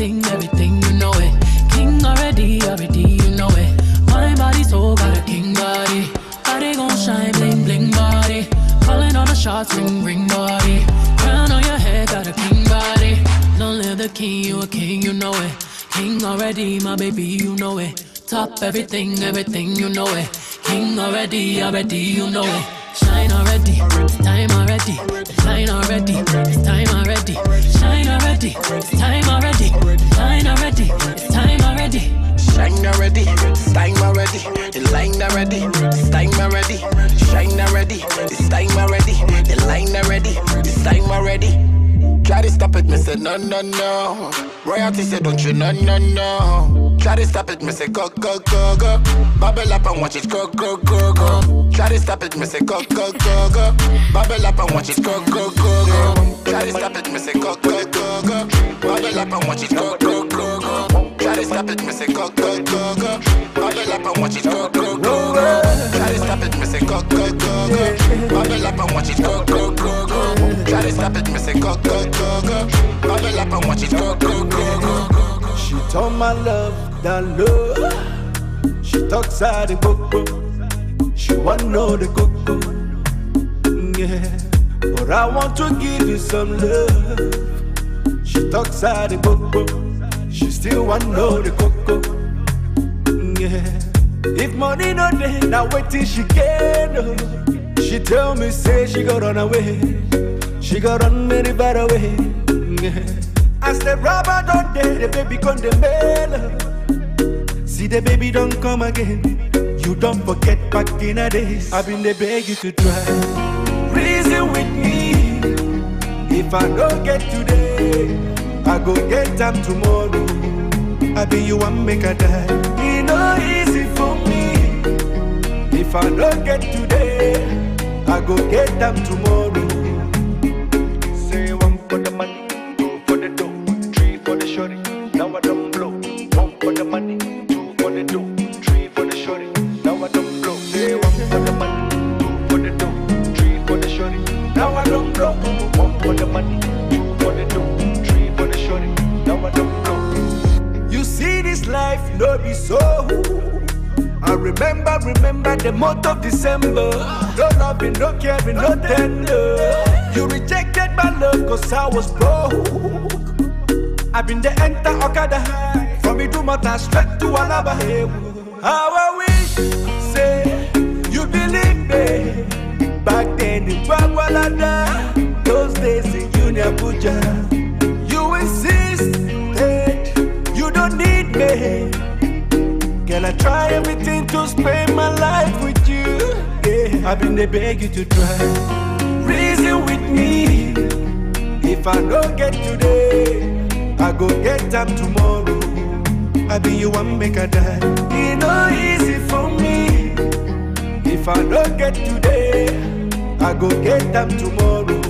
everything, everything, you know it. King already, already, you know it. My body, soul, got a king body. Body gon' shine, bling, bling body. Calling all the shots, ring, ring body. Crown on your head, got a king body. Long live the king, you a king, you know it. King already, my baby, you know it. Top everything, everything, you know it. King already, already, you know it. Shine already, time already. Shine already, time already. Shine already, time already. Shine already, it's time already. Shine already, it's time already. The line already, it's time already. Shine already, it's time already. The line already, it's time already. Try to stop it, me say no, no, no. Royalty say don't you, no, no, no. Try to stop it, me say go, go, go, go. Bubble up and watch it go, go, go, go. Try to stop it, me say go, go, go, go. Bubble up and watch it go, go, go, go. Try to stop it, me say go, go, go, go. Bubble up and watch it go, go, go, go. Try to stop it, me say go, go, go, go. Bubble up and watch it go, go, go, go. Try to stop it, me say go, go, go, go. Bubble up and watch it go, go, go, go. Try to stop it, me say go, go, go, go. Bubble up and watch it go, go, go, go. She told my love that love. She talks out the coco. She want know the coco. Yeah, but I want to give you some love. She talks out the coco. She still want know the coco. Yeah, if money no day, now wait till she get. oh. She tell me say she got run away. She got run very far away. Yeah. As the rubber don't day, the baby con the mail. See the baby don't come again. You don't forget back in the days. I've been the beg you to try. Reason with me. If I don't get today, I go get them tomorrow. I be you one make a die. It no easy for me. If I don't get today, I go get them tomorrow. The month of December. No loving, no caring, no tender. You rejected my love cause I was broke. I've been the enter Okada high. From Mata straight to Alaba. How I wish, say, you believe me. Back then in Gwagwalada, those days in Union Abuja. Try everything to spend my life with you. Yeah, I've been there beg you to try. Reason with me. If I don't get today, I go get them tomorrow. I be you one make a die. It no easy for me. If I don't get today, I go get them tomorrow.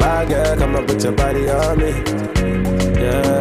My girl, come and put your body on me. Yeah.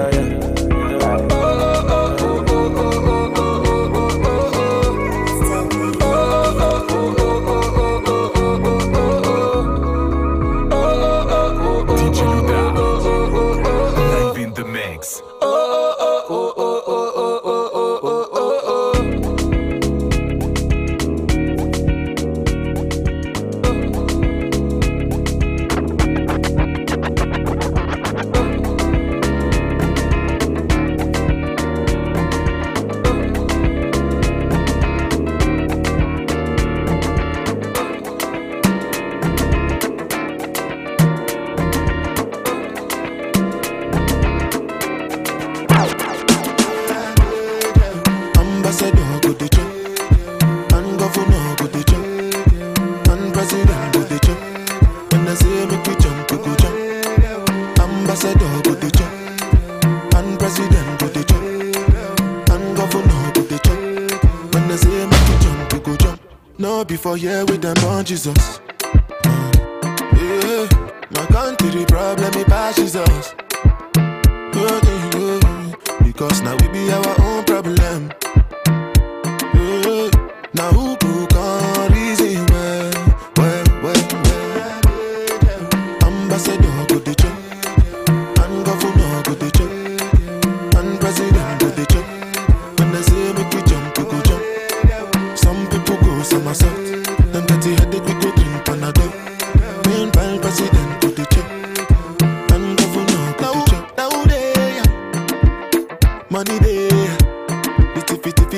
Jesus.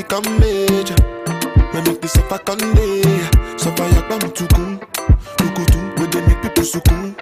become major. Me make this a Sunday. Suffer your bam to come. go to where they make people succumb.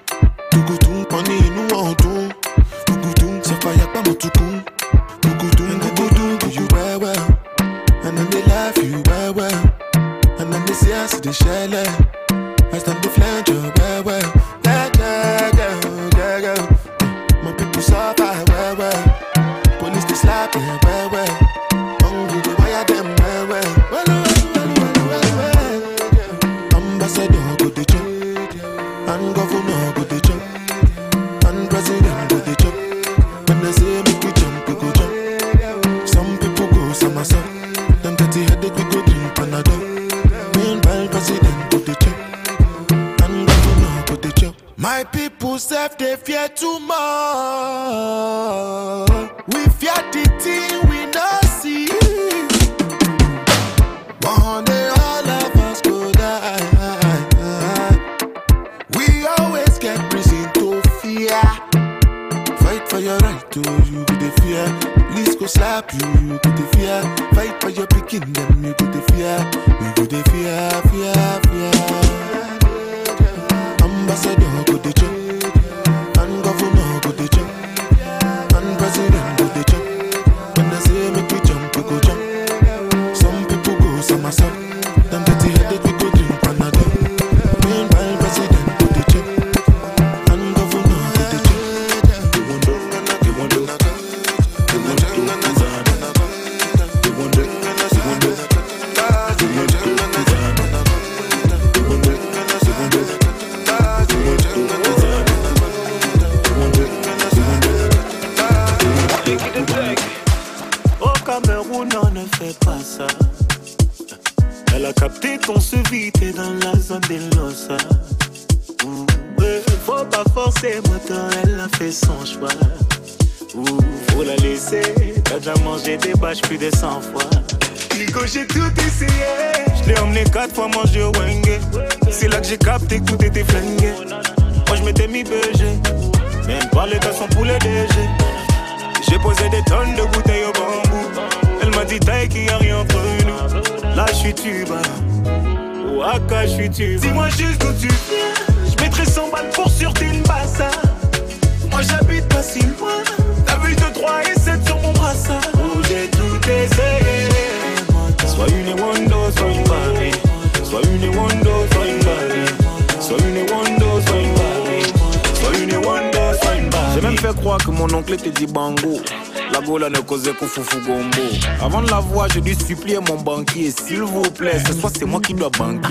the bank.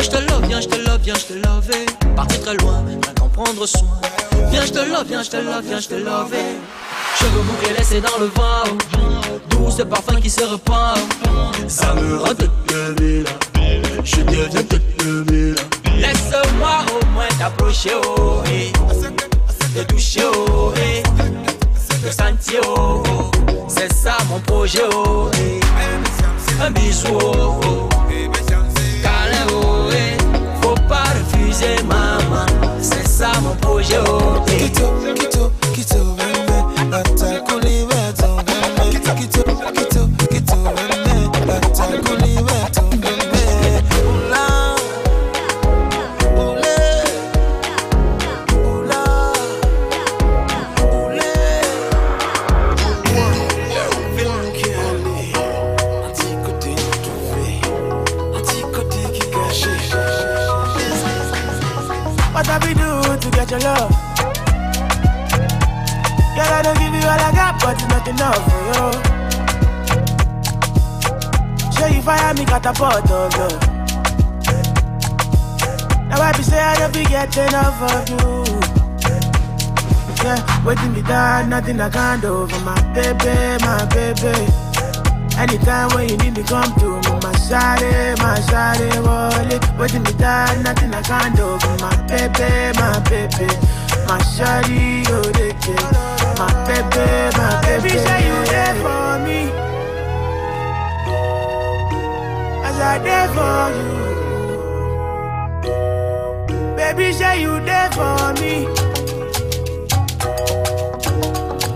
Viens, je te love, viens, je te love, viens, je te love. Partir très loin, rien qu'en prendre soin. Viens, je te love, viens, je te love, viens, je te love. Cheveux bouclés laissés dans le vent. Doux ce parfum qui se repent. Ça me rend toute. Je deviens toute. Laisse-moi au moins t'approcher, oh. Te toucher, oh, hey. Te sentir, oh, oh. C'est ça mon projet, oh. Un bisou, oh, oh. m'amuser maman C'est ça mon projet oh. Kito, kito, kito, bébé, attaque fire me catapult of love. Now I be say I don't be get enough of you. Yeah, waiting me down, nothing I can't do for my baby, my baby. Anytime when you need me, come to me, my shawty, my shawty, wallet. Waiting me down, nothing I can't do for my baby, my baby. My shawty, oh, they. My baby, my baby. Baby, say you there for me. I there for you. Baby, say you there for me.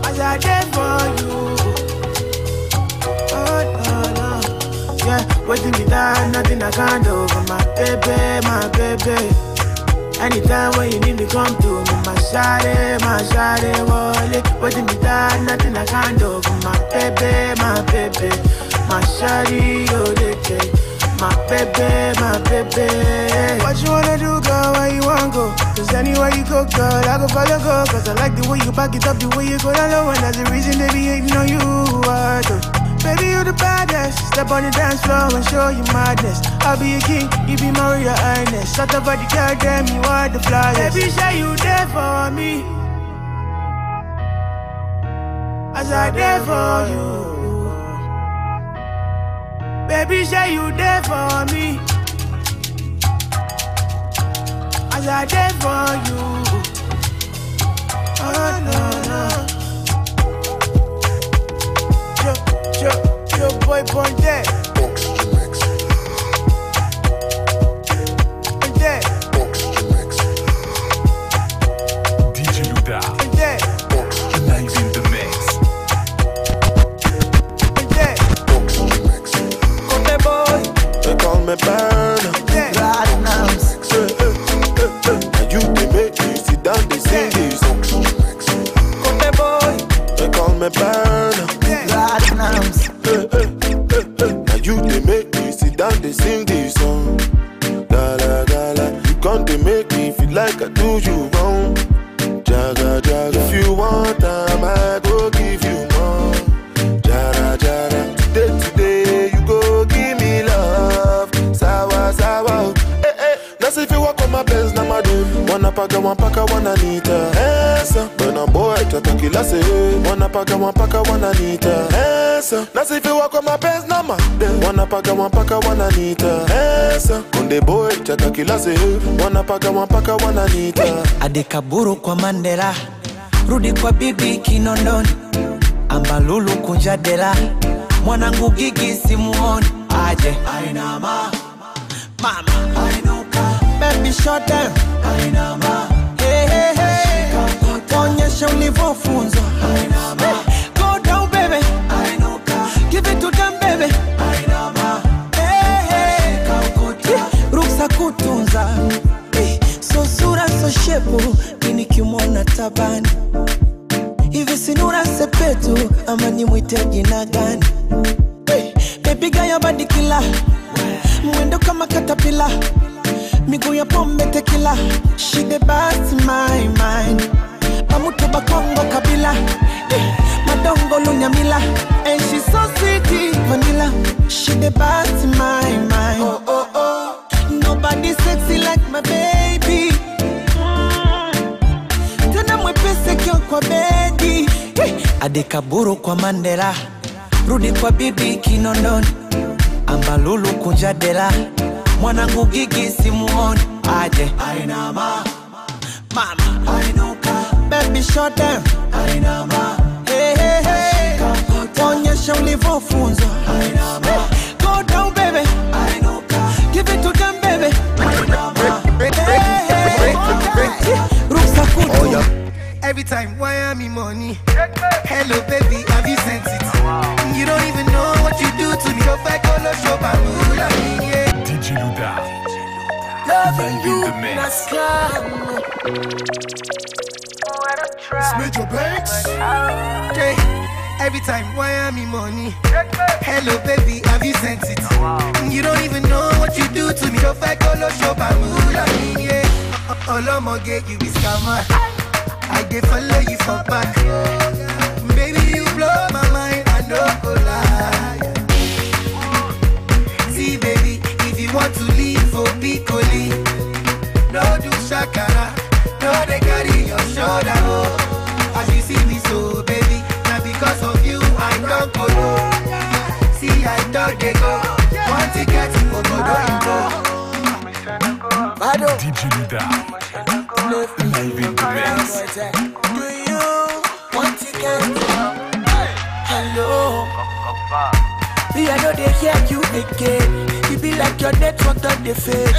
As I there for you. Oh, no. Yeah, waiting me down, nothing I can't do for my baby, my baby. Anytime when you need me, come to me, my shawty, my shawty, wallet. Waiting me down, nothing I can't do for my baby, my baby. My shawty, oh, they care. My baby, my baby. What you wanna do, girl? Where you wanna go? Cause anywhere you go, girl, I go follow, go. Cause I like the way you back it up, the way you go down low. And that's the reason they be hating on you. Uh, I do. Baby, you the baddest. Step on the dance floor and show you madness. I'll be a king, you be royal highness. Shut up, body, girl, damn, you are the flyest. Baby, say you there for me. As I there for you. Baby, say you there for me. As I there for you. Oh, no, no. Yo, yo, yo, boy, born dead. Me burner. Wanapaka wanapaka wananita Esa Bana boy tata kila se Wanapaka wanapaka wananita Esa Nasifiwa kwa mapenzi na made Wanapaka wanapaka wananita Esa Konde boy tata kila se Wanapaka wanapaka wananita adekaburu kwa mandela. Rudi kwa bibi kinondoni. Ambalulu kunja dela. Mwanangu gigi simuoni. Aje. Ainama mama baby short hey. onyesha ulivyofunzwa. Ainama go down baby. Ainuka give it to them baby. Ainama hey, hey. ruksa kutunza. So sura so shepu. Minikimwona tabani? Hivi sinura sepetu ama nimwite jina gani? Hey. mwendo kama katapila miguu ya pombe tekila shide basi my mind pamuto bakongo kabila. Eh, madongo lunyamila. And she so sweet vanilla. Shide basi my mind oh, oh, oh. nobody sexy like my baby. Tena mwepesi kio kwa bedi. Eh, adekaburu kwa mandela. Rudi kwa bibi kinondoni. Ambalulu kunja dela mwanangu gigi simuoni. Aje? Ainama mama. Ainuka. Baby short down ainama hey, hey, hey. onyesha ulivyofunzwa. Ainama go down baby. Ainuka. Give it to them baby. Ainama hey, hey. ruksa kutu. Oh, Every time, why am I money? Hello, baby, have you sent it? You don't even know what you do to me. All the shop and move like yeah. DJ Louda. Loving Live in the mix. Major Banks. Okay. Every time, why am I money? Hello, baby, have you sent it? You don't even know what you do to me. Go back all the shop and move like me, yeah. All I'ma get you is scammer. I dey follow you for back. Baby, you blow my mind, I no want to leave for Piccoli, no do shakara, no they carry your shoulder. Oh. As you see me so, baby, now because of you, I don't go low. See, I don't they go. One ticket for Godo, you go. DJ Louda. Live in the mix. Do you want to get go. Hello Me, I know they hear you again. You be like your network on the fade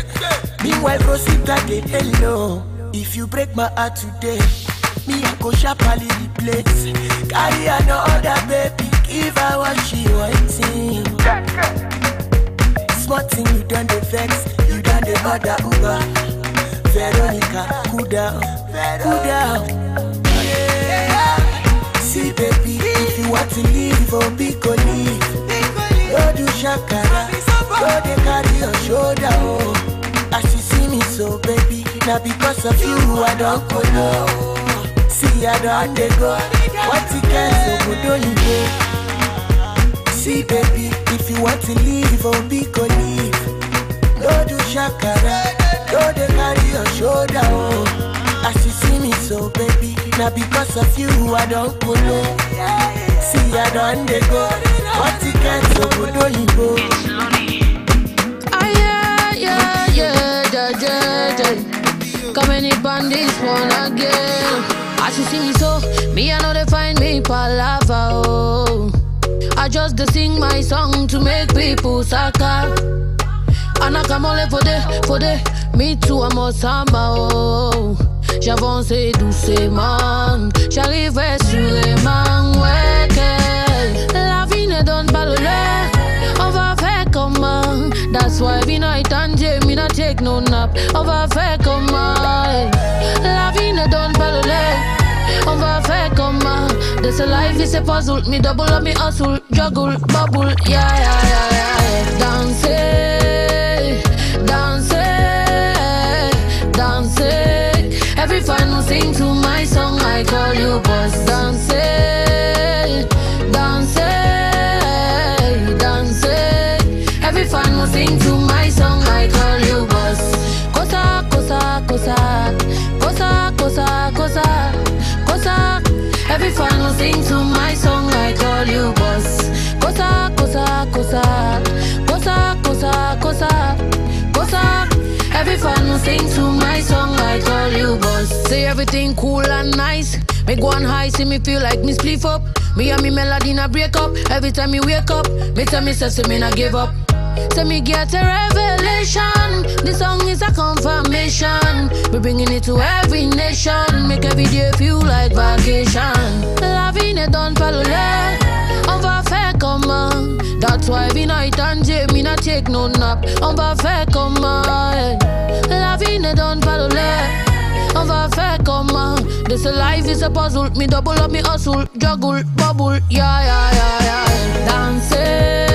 Meanwhile, Rosita did hello If you break my heart today Me, I go sharply replace. Carry another baby. Give her what she wanting. Smart thing you done the vex. You done the other Uber. Veronica, cool down, cool down. See, baby, if you want to leave, oh, big go leave. Do shakara, don't they carry your shoulder, oh. As you see me so, baby, now because of you, I don't go low. See, I don't they go. What you can so good, don't you go? See, baby, if you want to leave, oh, big go leave. Don't do shakara, don't they carry your shoulder, oh. As you see me so, baby, now because of you, I don't go low. See, I don't they go. Ah, yeah, yeah, yeah, yeah, yeah, this one again. So, me I know they find me palava, oh. I just sing my song to make people sucker. And I come only for the, oh. J'avance doucement, j'arriverai sûrement, ouais, que la vie ne donne pas le lait. On va faire comment? That's why we night and day, me not take no nap. On va faire comment? La vie ne donne pas le lait. On va faire comment? This a life is a puzzle. Me double up me hustle, juggle, bubble, yeah, yeah, yeah, yeah. Danser, danser, danser. Every will sing to my song. I call you boss. Danser, final sing to my song I call you boss. Cosa, cosa, cosa. Cosa, cosa, cosa. Every fan who sing to my song, I call you boss. Say everything cool and nice. Make go on high, see me feel like me split up. Me and me melody na break up. Every time me wake up, me tell me say me na give up. Say me get a revelation. This song is a confirmation. We bringing it to every nation. Make every day feel like vacation. La vie ne donne pas le lait. On va faire? That's why be night and day, me not take no nap. On va faire comment? La vie ne donne pas de l'air. On va faire comment? This life is a puzzle. Me double up, me hustle, juggle, bubble, yeah, yeah, yeah, yeah. dancing.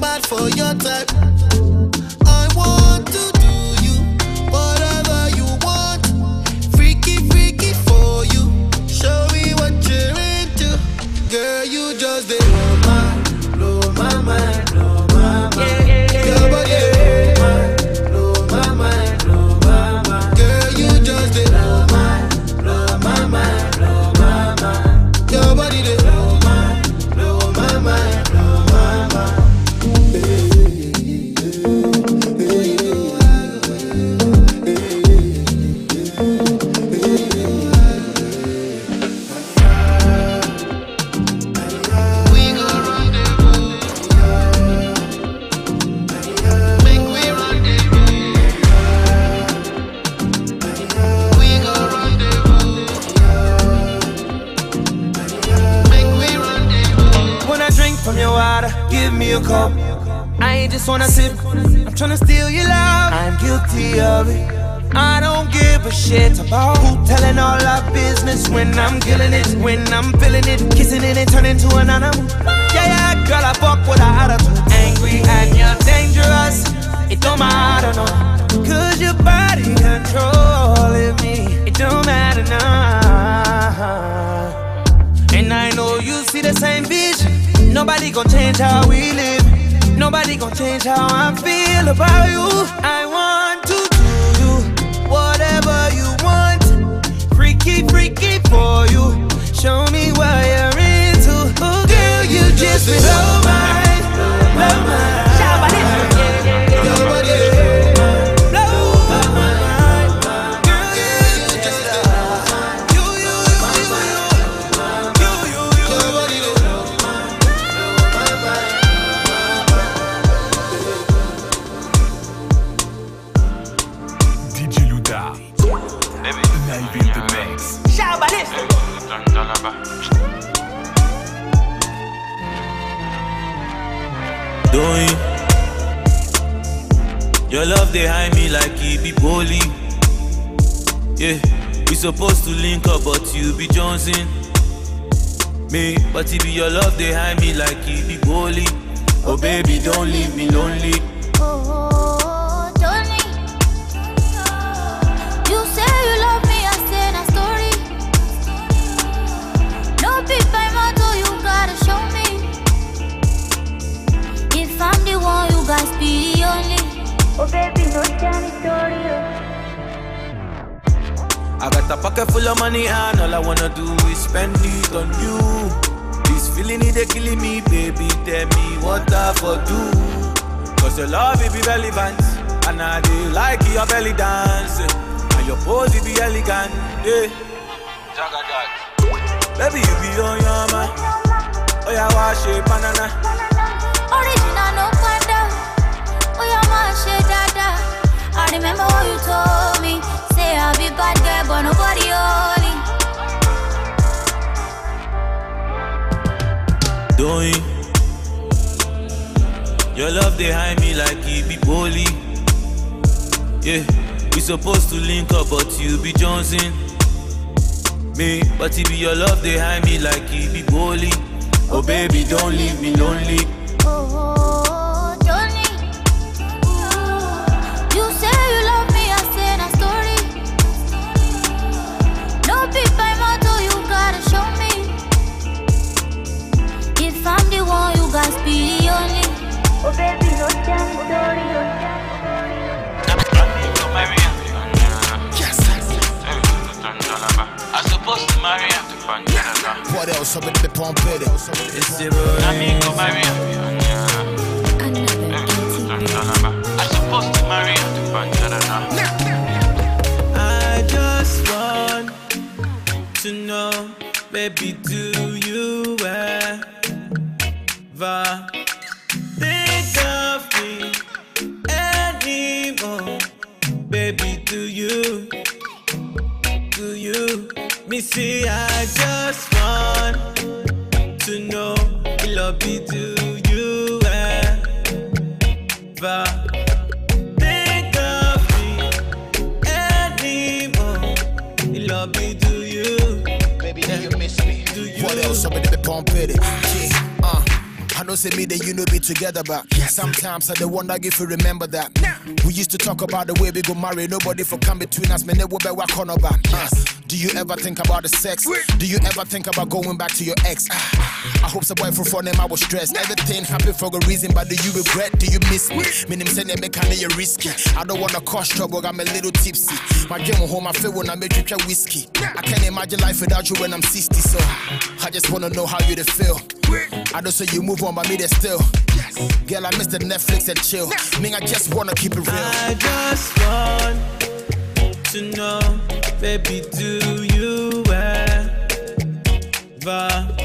bad for your type. Her. What else? I'm gonna be it. It's zero. I mean, go marry her. I supposed to marry her. I just want to know, baby, do you ever pumping it. Yeah, uh. I know say me that you know be together, but sometimes I the wonder if you remember that. We used to talk about the way we go marry, nobody for come between us, man. They will be on back. Uh, do you ever think about the sex? Do you ever think about going back to your ex? Ah, I hope the boy for fun him I was stressed. Everything happen for a reason, but do you regret? Do you miss me? Meaning say they make kind of risky. I don't wanna cause trouble, I'm a little tipsy. My game home, I feel when I make you try whiskey. I can't imagine life without you when I'm 60, so I just wanna know how you they feel. I don't say you move on, but me they still. Girl, I miss the Netflix and chill. Me, I just wanna keep it real. I just want to know, baby, do you ever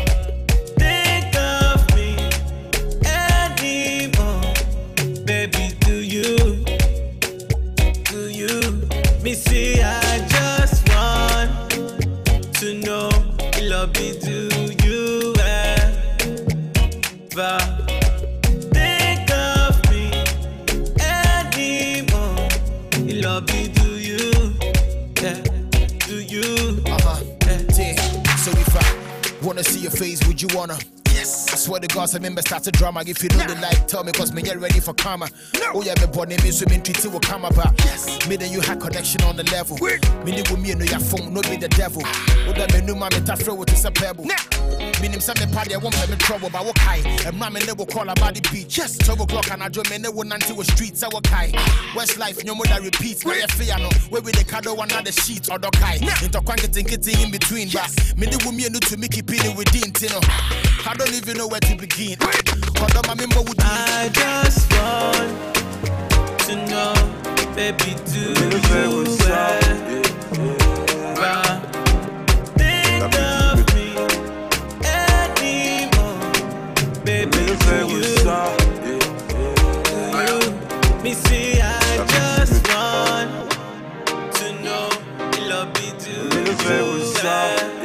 see your face, would you wanna? Yes. Swear to God, some members start a drama. If you know the like, tell me, cause me get ready for karma. Oh, yeah, me born me, so me treat you will come about. Yes. Me then you had connection on the level. Me ni with me, no your phone, no be the devil. Oh, that me no man, me ta throw it to a pebble. Me nim some party, I won't have me trouble, but what high. And man, me never call about the beach. Yes. 12 o'clock, and I do me never until the streets, I walk high. West life, no more that repeats. Where you fear no, where we the cuddle another sheet or the kai. Into quantity getting in between, but me ni with me, no to make it pin within, you know. I don't even know where to begin. Hold on, my would I just want to know, baby, do you ever think of me anymore? Baby, do you? Do you? Me see, I just want to know, love do you ever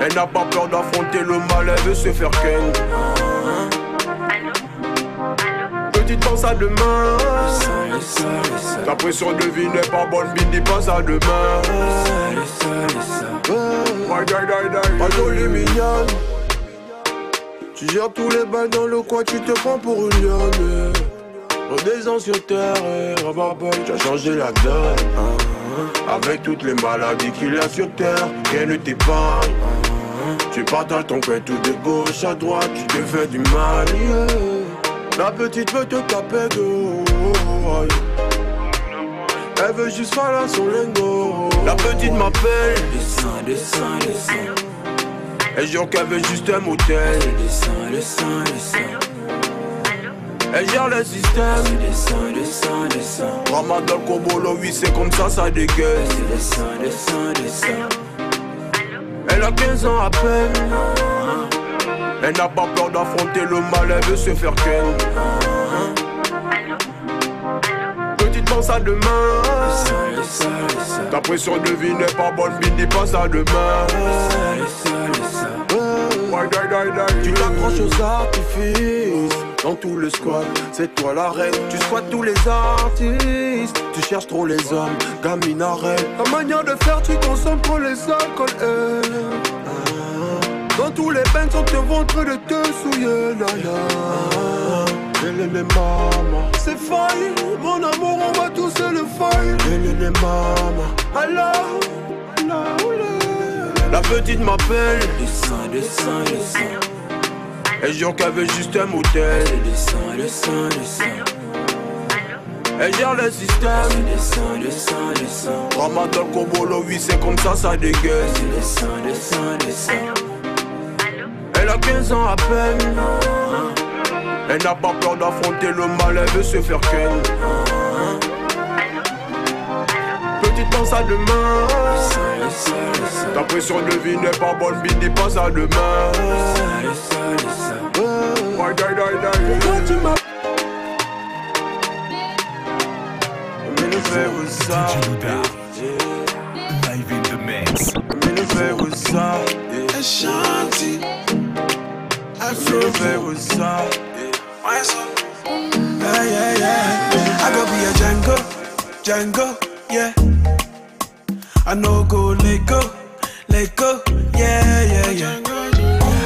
Elle n'a pas peur d'affronter le mal, elle veut se faire ken. Petite pense à demain Ta pression de vie n'est pas bonne, Bindi pense à demain My mignonne Tu gères tous les bains dans le coin, tu te prends pour une lionne. Redescends sur terre, tu as changé la donne. Avec toutes les maladies qu'il y a sur terre, rien ne t'épargne. Tu partages ton père tout de gauche à droite, tu te fais du mal. La petite veut te taper de. Elle veut juste faire la son lingot. La petite m'appelle. Descends, descends, descends. Elle jure qu'elle veut juste un motel. Descends, descends, descends. Elle gère le système. Descends, descends, descends. Ramadan Kobolo, oui, c'est comme ça, ça dégueule. Descends, descends, descends. Elle a 15 ans à peine. Elle n'a pas peur d'affronter le mal, elle veut se faire ken. Petite pense à demain. Ta pression de vie n'est pas bonne, Bidi pense à demain. Tu t'accroches aux artifices dans tout le squat. C'est toi la reine, tu squattes tous les artistes. Tu cherches trop les hommes, gamine arrête. Ta manière de faire, tu consommes trop les alcools. eh. Dans tous les bains, on te train de te souiller, nana. Les mama, c'est faille. Mon amour, on va tous le faille. Les mama, alors, alors, La petite m'appelle. Descends, descends, descends. Elle jure qu'elle veut juste un motel. Descends, descends, descends. Elle gère le système. Descends, descends, descends. Ramadan Kobolo, oui, c'est comme ça, ça dégueule. Descends, descends, descends. Elle a 15 ans à peine. Elle n'a pas peur d'affronter le mal, elle veut se faire ken. Petite pense à demain. Ta pression de vie n'est pas bonne, Bidi pense à demain. Ouais, die, die, die. Quand tu m'as- Mais le fait où ça? Live in the mix. Mais le fait où ça? Ashanti, Mais le fait où ça? Yeah, yeah, yeah. I go be a Django, Django, yeah. I know go let go, let go, yeah, yeah, yeah.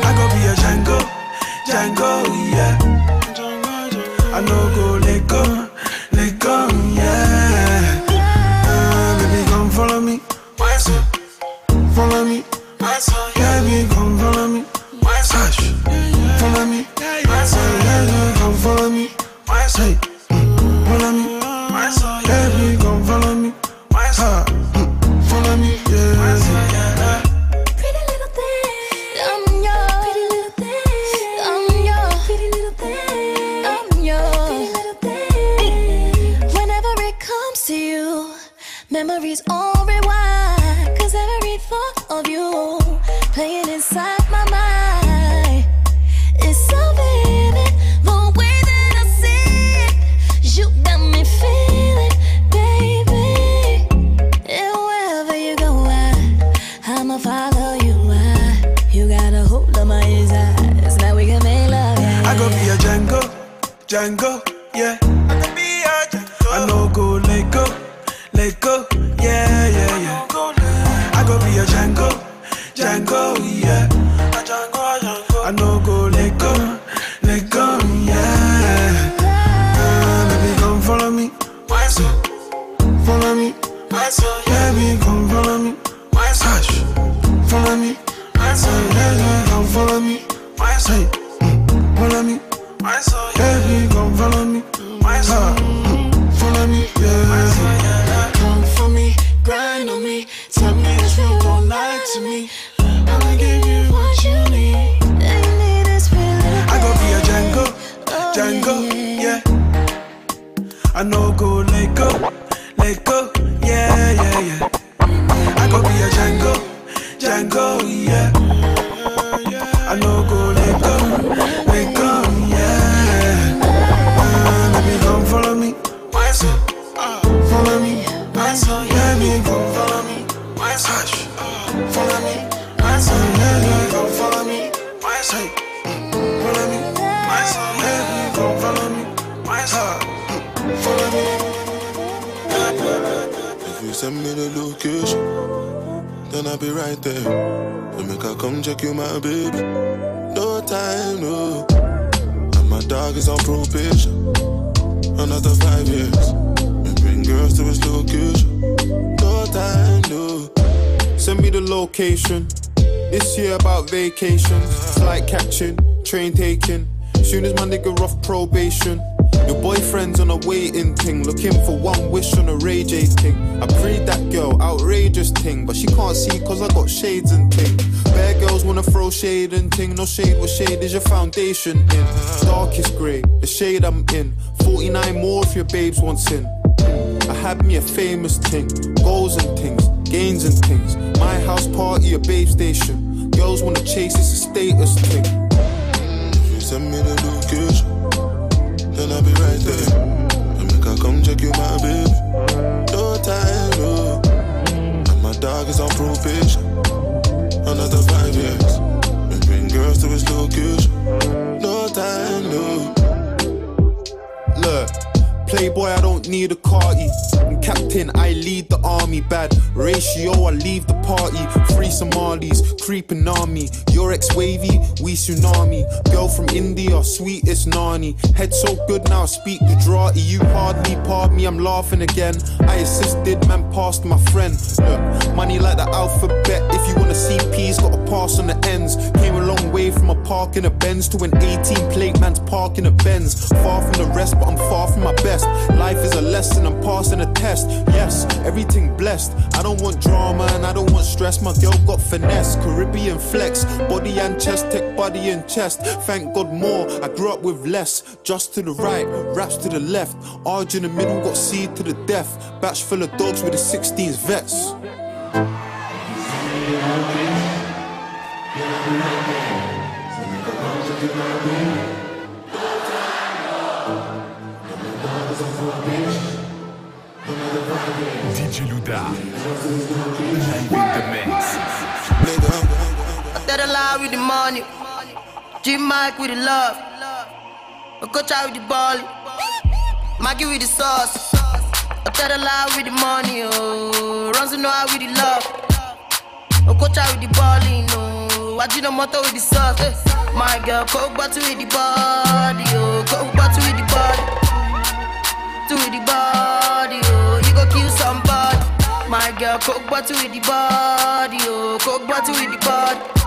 I go be a Django, Django, yeah. I know go let go, let go, yeah. Uh, baby, come follow me, follow me, baby, come follow me, Hush. follow me, yeah, yeah, come follow me, hey, memories all rewind. Cause every thought of you playing inside my mind is so vivid. The way that I see it, you got me feeling, baby. And wherever you go, I, I'ma follow you. I, you got a hold of my eyes. Now we can make love. Yeah, I go be a Django, Django, yeah. I go be a Django. I know go let go, let go, yeah, yeah, yeah. I go be a Django, Django, yeah. A Django, Django. I know go foundation in? Darkest grey, the shade I'm in. 49 more if your babes wants in. I had me a famous thing, goals and things, gains and things. My house party, a babe station. Girls wanna chase, it's a status thing. Send me the location, Head so good now, I speak Gujarati. You hardly pardon me, I'm laughing again. I assisted, man, passed my friend. Look, money like the alphabet. If you wanna see P's, gotta pass on the ends. Came a long way from a park in a Benz to an 18 plate man's park in a Benz. Far from the rest, but I'm far from my best. Life is a lesson, I'm passing a test. Yes, everything blessed. I don't want drama and I don't want stress. My girl got finesse, Caribbean flex, body and chest, tech body and chest. Thank God more. I grew up with less. Just to the right, raps to the left. Arj in the middle, got seed to the death. Batch full of dogs with the 16s vets. DJ Louda. Live in the mix. I tell the with the money. G Mike with the love. I coach out with the ball. Maggi with the sauce. I tell the lie with the money. Oh, runs know how with the love. I coach out with the ball. No, I do no motor with the sauce. Eh. My girl, coke bottle with the body. Oh, coke bottle with the body. To with the body. Oh, you go kill somebody. My girl, coke bottle with the body. Oh, coke bottle with the body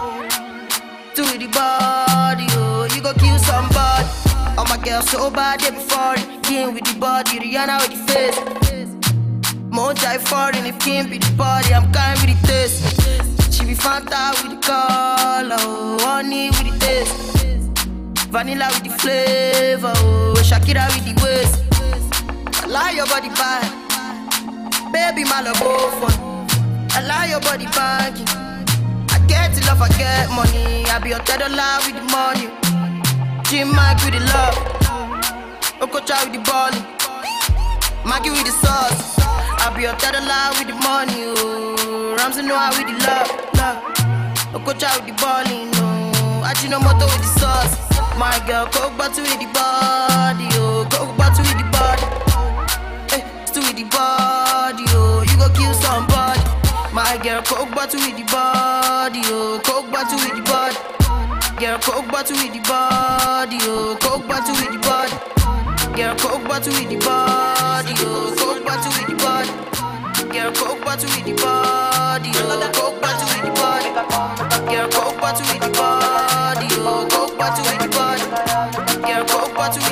to the body, oh, you go kill. Oh my girl, so bad, they before it. King with the body, Rihanna with the face. More die foreign, if king be the body, I'm kind with the taste. She be Fanta with the color, oh, honey with the taste. Vanilla with the flavor, oh, Shakira with the waist. I like your body bad, baby, my love, oh, fun. I like your body baggy. Get it love, I get money. I be your third dollar with the money. Jim Iyke with the love. Okocha with the ballin'. Maggi with the sauce. I be your third dollar with the money. Oh. Ramsey Noah with the love. love. Okocha with the ballin'. No. Ajinomoto with the sauce. My girl, coke bottle with the body. Oh. Coke bottle with the body. Eh, still with the body. Oh. You go kill somebody. My girl, coke bottle with the body, oh, Girl, coke bottle with the body, oh, coke bottle with the body. Girl, coke bottle with the body, oh, coke bottle with the body. Girl, coke bottle with the body, oh, coke bottle with the body. Girl, coke bottle with the body, oh, coke bottle with the body. Girl, coke bottle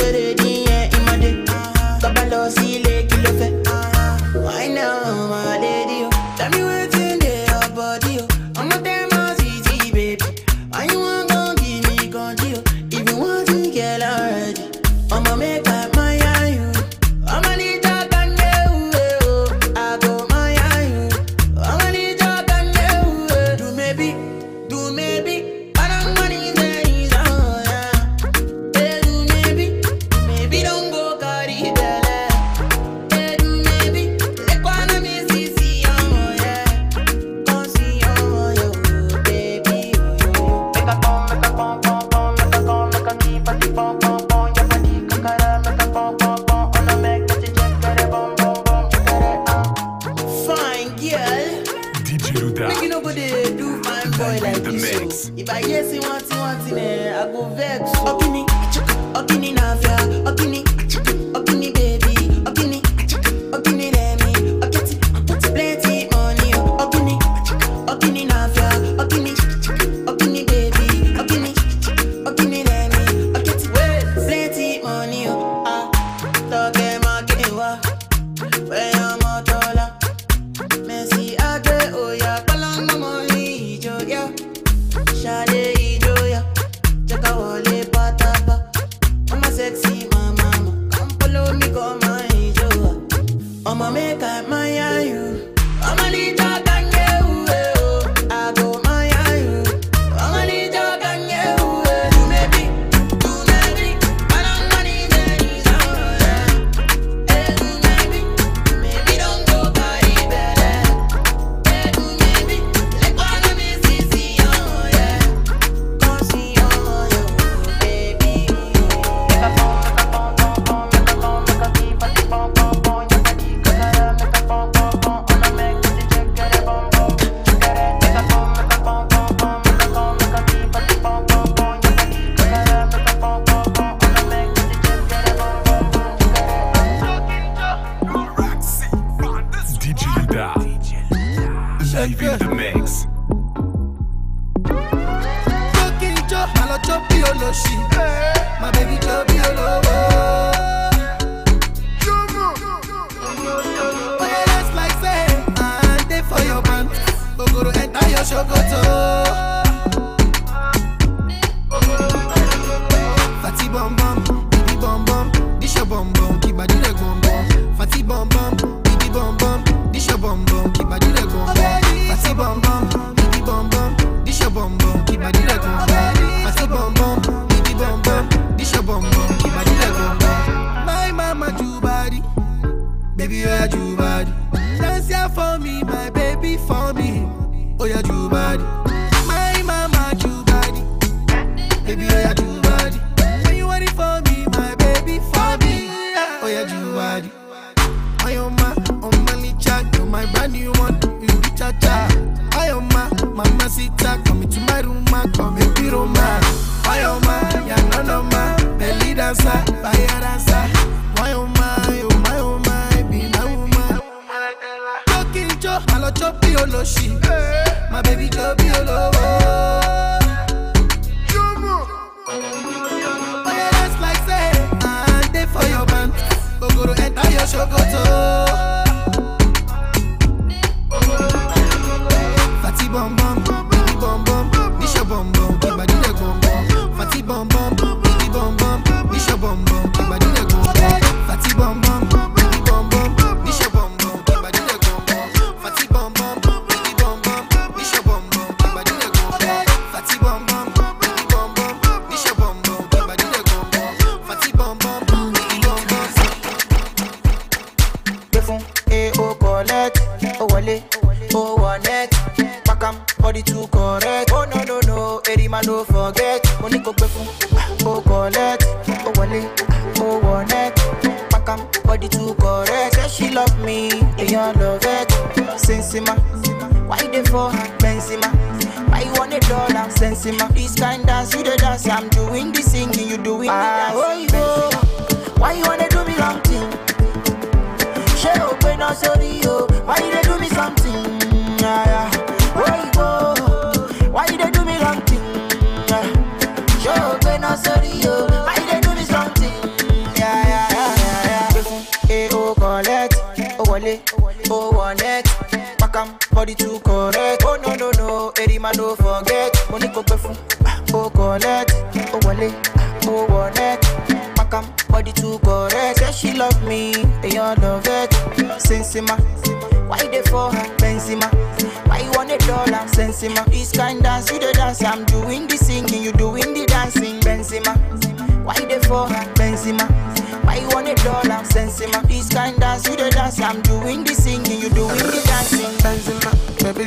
ah,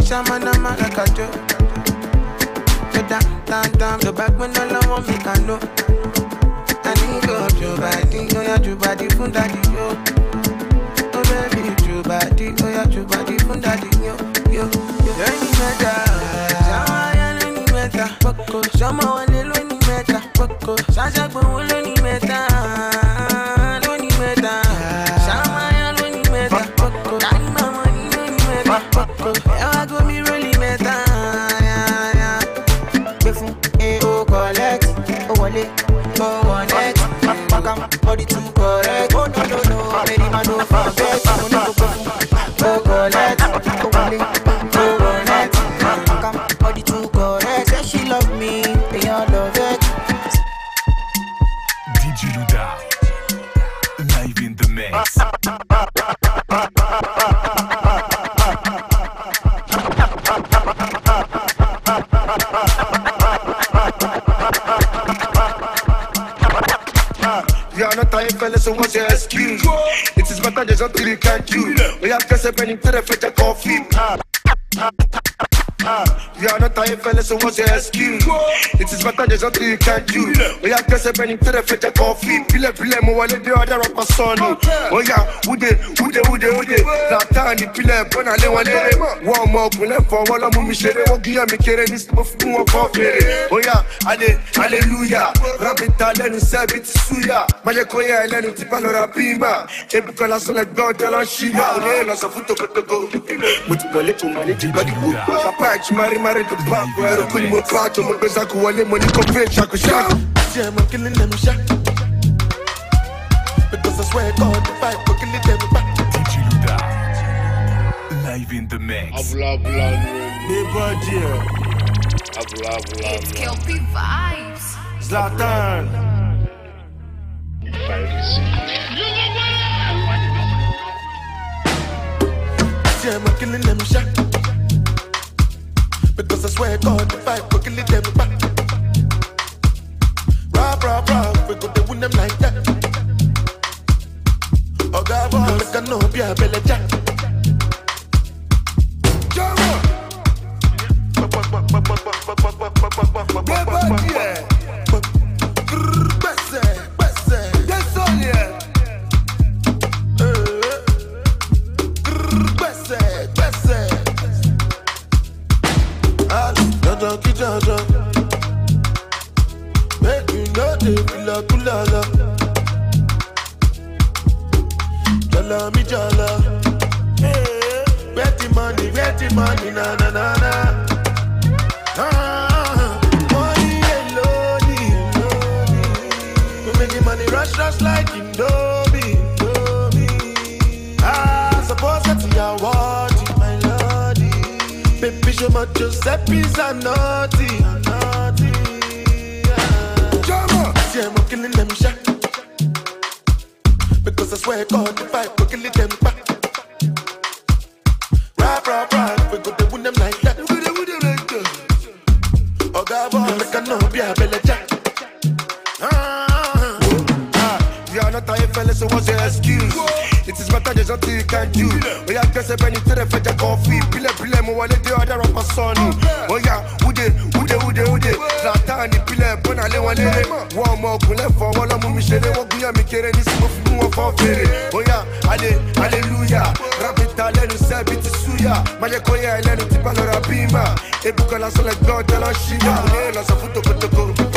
Shaman a man like a joke. To that time, time, the back when all I want me can know. I need your true body, oh yeah, true body, fun daddy, yo. Oh baby, true body, oh yeah, true body, fun daddy, yo, yo, yo. Any matter, Shaman, any matter, Shama, body too correct. Oh no no no, many man no forget. så måste jag SQ Ditt is better there's nothing you. Can do Och jag kan se penning till det feta coffee Pille pille må vara lite öde rappa sonu Och ja, ude, ude, ude, ude ń ìpìlẹ̀ ẹ̀gbọ́n alẹ́ wọn léré wọ́n ọmọ ọkùnrin fọwọ́ lọ́mú mi ṣeré wọ́n gíyàn mi kéré ní sinmi fún wọn kọ́ fèrè oya ale aleluya. Rábìtà lẹ́nu sẹ́bi ti súyà májẹ́ kó yẹ ẹlẹ́nu tí bá lọ́ra bímbà ebi kan lásán lẹ gbọ́ ọjọ́ lọ sí yà òní ẹ̀ fún togotogo mo ti wọlé tó mọ̀ ní jìgbọ́dìgbò papa ẹ̀ ti máa rí máa rí tó bá àpò ẹ̀rọ kó ni mo bá tó mo gbé sáko wọlé mo ní kó fẹ́ ṣàkóṣàkó. ṣé ẹ mọ kí lè lẹ́nu ṣá? because I swear God, if I go kill it, then back. DJ Louda. Live in the mix. Débat Dieu. It's Kel-P Vibes. Zlatan. See, I'm killing them shot. Because I swear God, if I go killing them back. Rob, rob, rob, we go to win them like that. Oh, God, boy, make a no be a belly jack. ta est faible, so what's your excuse? It is matter des gens, tu can do. Oh yeah, que c'est béni, tu le fais, j'ai. Pile, pile, moi, les deux, on a pas son. Oh yeah, oude, oude, oude, oude. Zlatan, the pile, bon, allez, on est. One more, qu'on est fort, voilà, mon Michel, on gouille, mais qu'elle est ici, on fume, on fait Oh yeah, allez, alléluia. Rapide, allez, nous, c'est petit souya. Malé, quoi, y'a, elle est, tu parles, rabima. Et pour que la soleil, God, elle en chine. On est, là, ça fout, toco, toco, toco.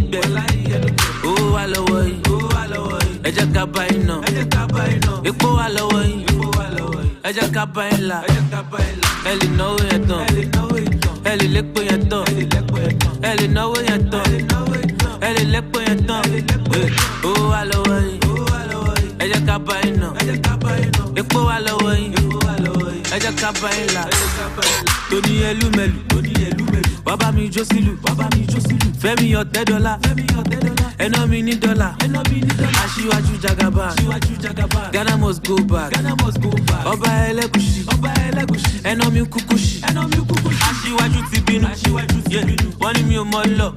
wà lọ́wọ́ yìí. Ẹ jẹ́ ká bá iná epo wà lọ́wọ́ yìí. Ẹ jẹ́ ká bá yín la ẹ lè náwó yẹn tán. Ẹ lè lépo yẹn tán. Ẹ lè náwó yẹn tán. Ẹ lè lépo yẹn tán. Owó wà lọ́wọ́ yìí. Ẹ jẹ́ ká bá náà epo wà lọ́wọ́ yìí. Ẹ jẹ́ ká bá yín la tóní ẹlúmẹlú bàbá mi jó sílù fẹ́mi ọ̀tẹ́ dọ́là ẹná mi ní dọ́là aṣíwájú jagaba ghana must go back ọba ẹlẹ́gùsì ẹná mi kúkú sí aṣíwájú ti bínú Yeah. wọ́n ní mi ò mọ lọ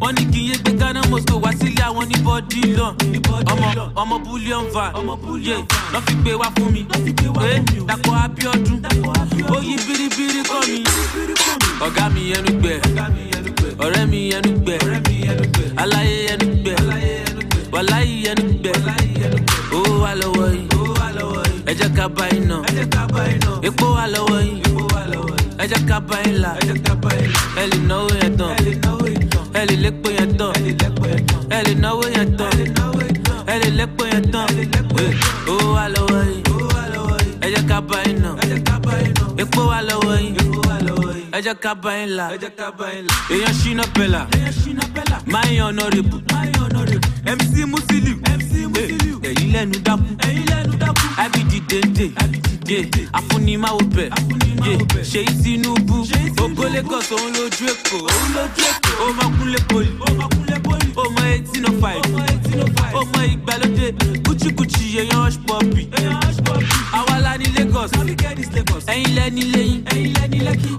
wọ́n ní kí n yé gbé ghana must go wá sílé àwọn ní bọ́dí lọ. Ọmọ ọmọ bullion van. Yeah. lọ́ fi gbé wá fún mi. Eh, dàpọ̀ abiodun ó yí biribiri kọ́ mi. Ọ̀gá mi ẹnu gbẹ ọ̀rẹ́ mi ẹnu gbẹ aláyé ẹnu gbẹ wàláyé ẹnu gbẹ owó wà lọ́wọ́ yìí ẹ jẹ́ ká bá iná epo wà lọ́wọ́ yìí ẹ jẹ́ ká bá yín là ẹ lè náwó yẹn tán ẹ lè lépo yẹn tán ẹ lè náwó yẹn tán ẹ lè lépo yẹn tán owó wà lọ́wọ́ yìí ẹ ká bá iná epo wà lọ́wọ́ yìí ẹ jẹ́ ká bá yín là èèyàn ṣínà pẹ̀lá máa ń yan honourable mc musiliu èyí lẹ́nu dákú ibd dende afunimawo bẹ̀ ṣèyí tinubu ògo lagos òun lójú èkó ó máa kúnlé poli ó mọ eighteen oh five ó mọ ìgbàlódé kúchíkúchí èèyàn hush puppy àwa la ní lagos ẹ̀yin lẹ́ni lẹ́yìn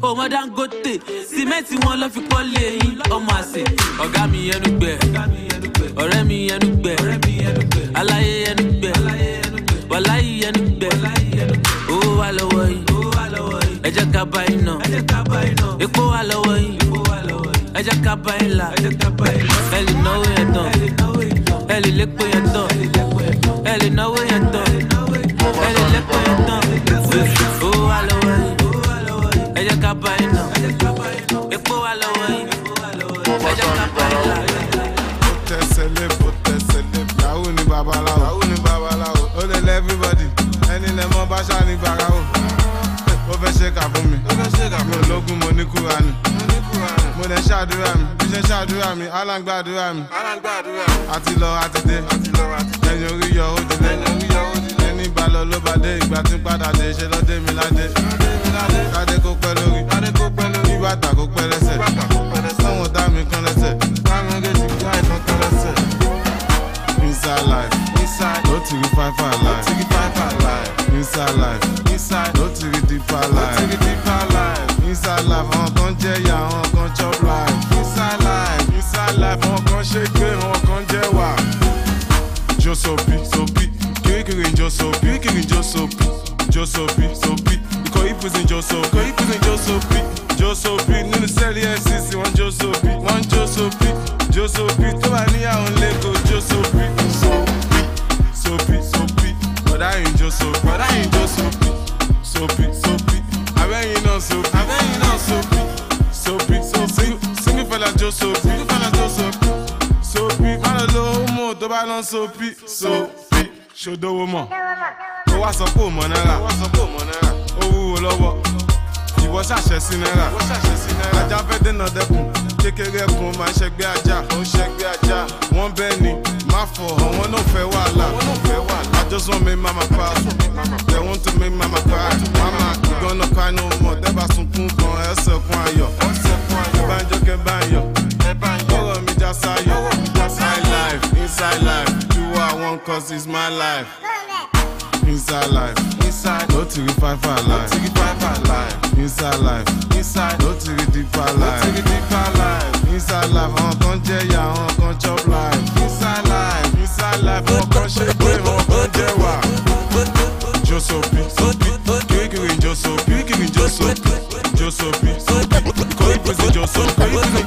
ó mọ dangote sìmẹ́ǹtì wọn lọ́ fi kọ́ lẹ́yìn ọmọ àṣẹ ọ̀gá mi ẹnu gbẹ ọ̀rẹ́ mi ẹnu gbẹ aláyé ẹnu gbẹ wàláyé ẹnu gbẹ owó wà lọ́wọ́ yìí ẹ jẹ́ ká bá iná. Epo wà lọ́wọ́ yìí ẹ jẹ́ ká bá yín là ẹ lè náwó yẹn tán. Ẹ lè lépo yẹn tán. Ẹ lè náwó yẹn tán. Ẹ lè lépo yẹn tán. Owó wà lọ́wọ́ yìí ẹ ká bá iná. Epo wà lọ́wọ́ yìí ẹ ká bá yín là. tẹsẹlẹ bó tẹsẹlẹ yahoo ni babaláwo yahoo barawo ó fẹ́ ṣe kà fún mi. Mi. Ò lógún mo ní kúra ni mo lè ṣàdúrà mi. Bí ṣe ṣàdúrà mi alágbàdúrà mi. Àti lọ àti dé. Ẹyin orí yọ ó dilé ẹni bá lọ ló bá dé. Ìgbà tí ń padà dé ṣe lọ dé mi ládé. Kádé kó pẹ́ lórí. Kí bàtà kó pẹ́ lẹ́sẹ̀. Sọ́wọ́n dá mi kán lẹ́sẹ̀. Bámi méjèèjì kí àìsàn kán lẹ́sẹ̀. inside life. No ti rí five alive inside life. Inside. No ti rí deeper life. Inside life. Àwọn kan jẹ́ ìyá sopi ṣòdowó mọ̀ ó wá sọ pé ò mọ náírà. Ó wúwo lọ́wọ́. Ìwọ ṣàṣẹ sí náírà. Ajá fẹ́ dènà dẹ́kun. Kékeré kun máa ṣẹgbẹ́ ajá. Wọ́n bẹ́ẹ̀ ni. Má fọ̀. Àwọn náà fẹ́ wàhálà. Just want make mama proud they want to make mama cry mama you gonna cry no more tẹ́bà sunkún kan ẹsẹ̀ kún ayọ̀. Ìbánjọ́ kẹ́ bá ń yọ̀. Ọ̀rọ̀ mi já sáyọ̀. Inside life inside life cause it's my life. Inside life, inside, no to five alive. No to five alive. Inside life, inside, no to deeper life. No to deeper life. Inside life, àwọn kan jẹ́ ìyá, àwọn kan chop life. Inside life, inside life, àwọn kan ṣe pé àwọn kan jẹ́ wà. Jó sopi, sopi, kirikiri ń jó sopi, kirikiri ń jó sopi, jó sopi, sopi, kò ìpèsè jó sopi, kò ìpèsè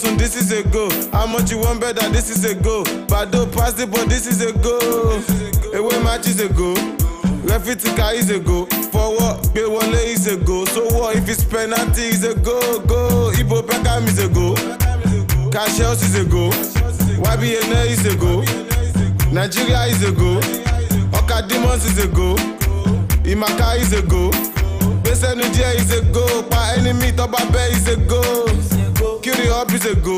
Malosun, this is a go. How much you want better? This is a go. Bado pass the but this is a go. Away match is a go. Refitika is a go. Forward, Gbe Wale is a go. So what if it's penalty is a go, go. Ibo Beckham is a go. Cassius is a go. YBN is a go. Nigeria is a go. Oka Demons is a go. Imaka is a go. Gbèsènu díẹ̀ is a go. Pa enemy tó bá bẹ́ is a go. Kiri up is a go.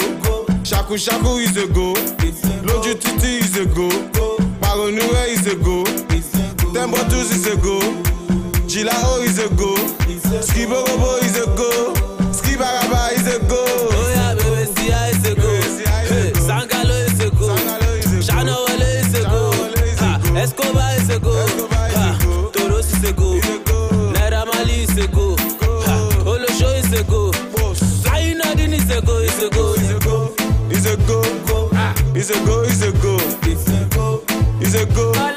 Shaku Shaku is a go. Loju Titi is a go. Paronue is a go. Tembotus is a go. Jilao is a go. Skiborobo is a go. Skibaraba is a go. Oya bebe siya is a go. Sangalo is a go. Shanowale is a go. Escobar is a go. It's a go, it's a go. It's a go. It's a go.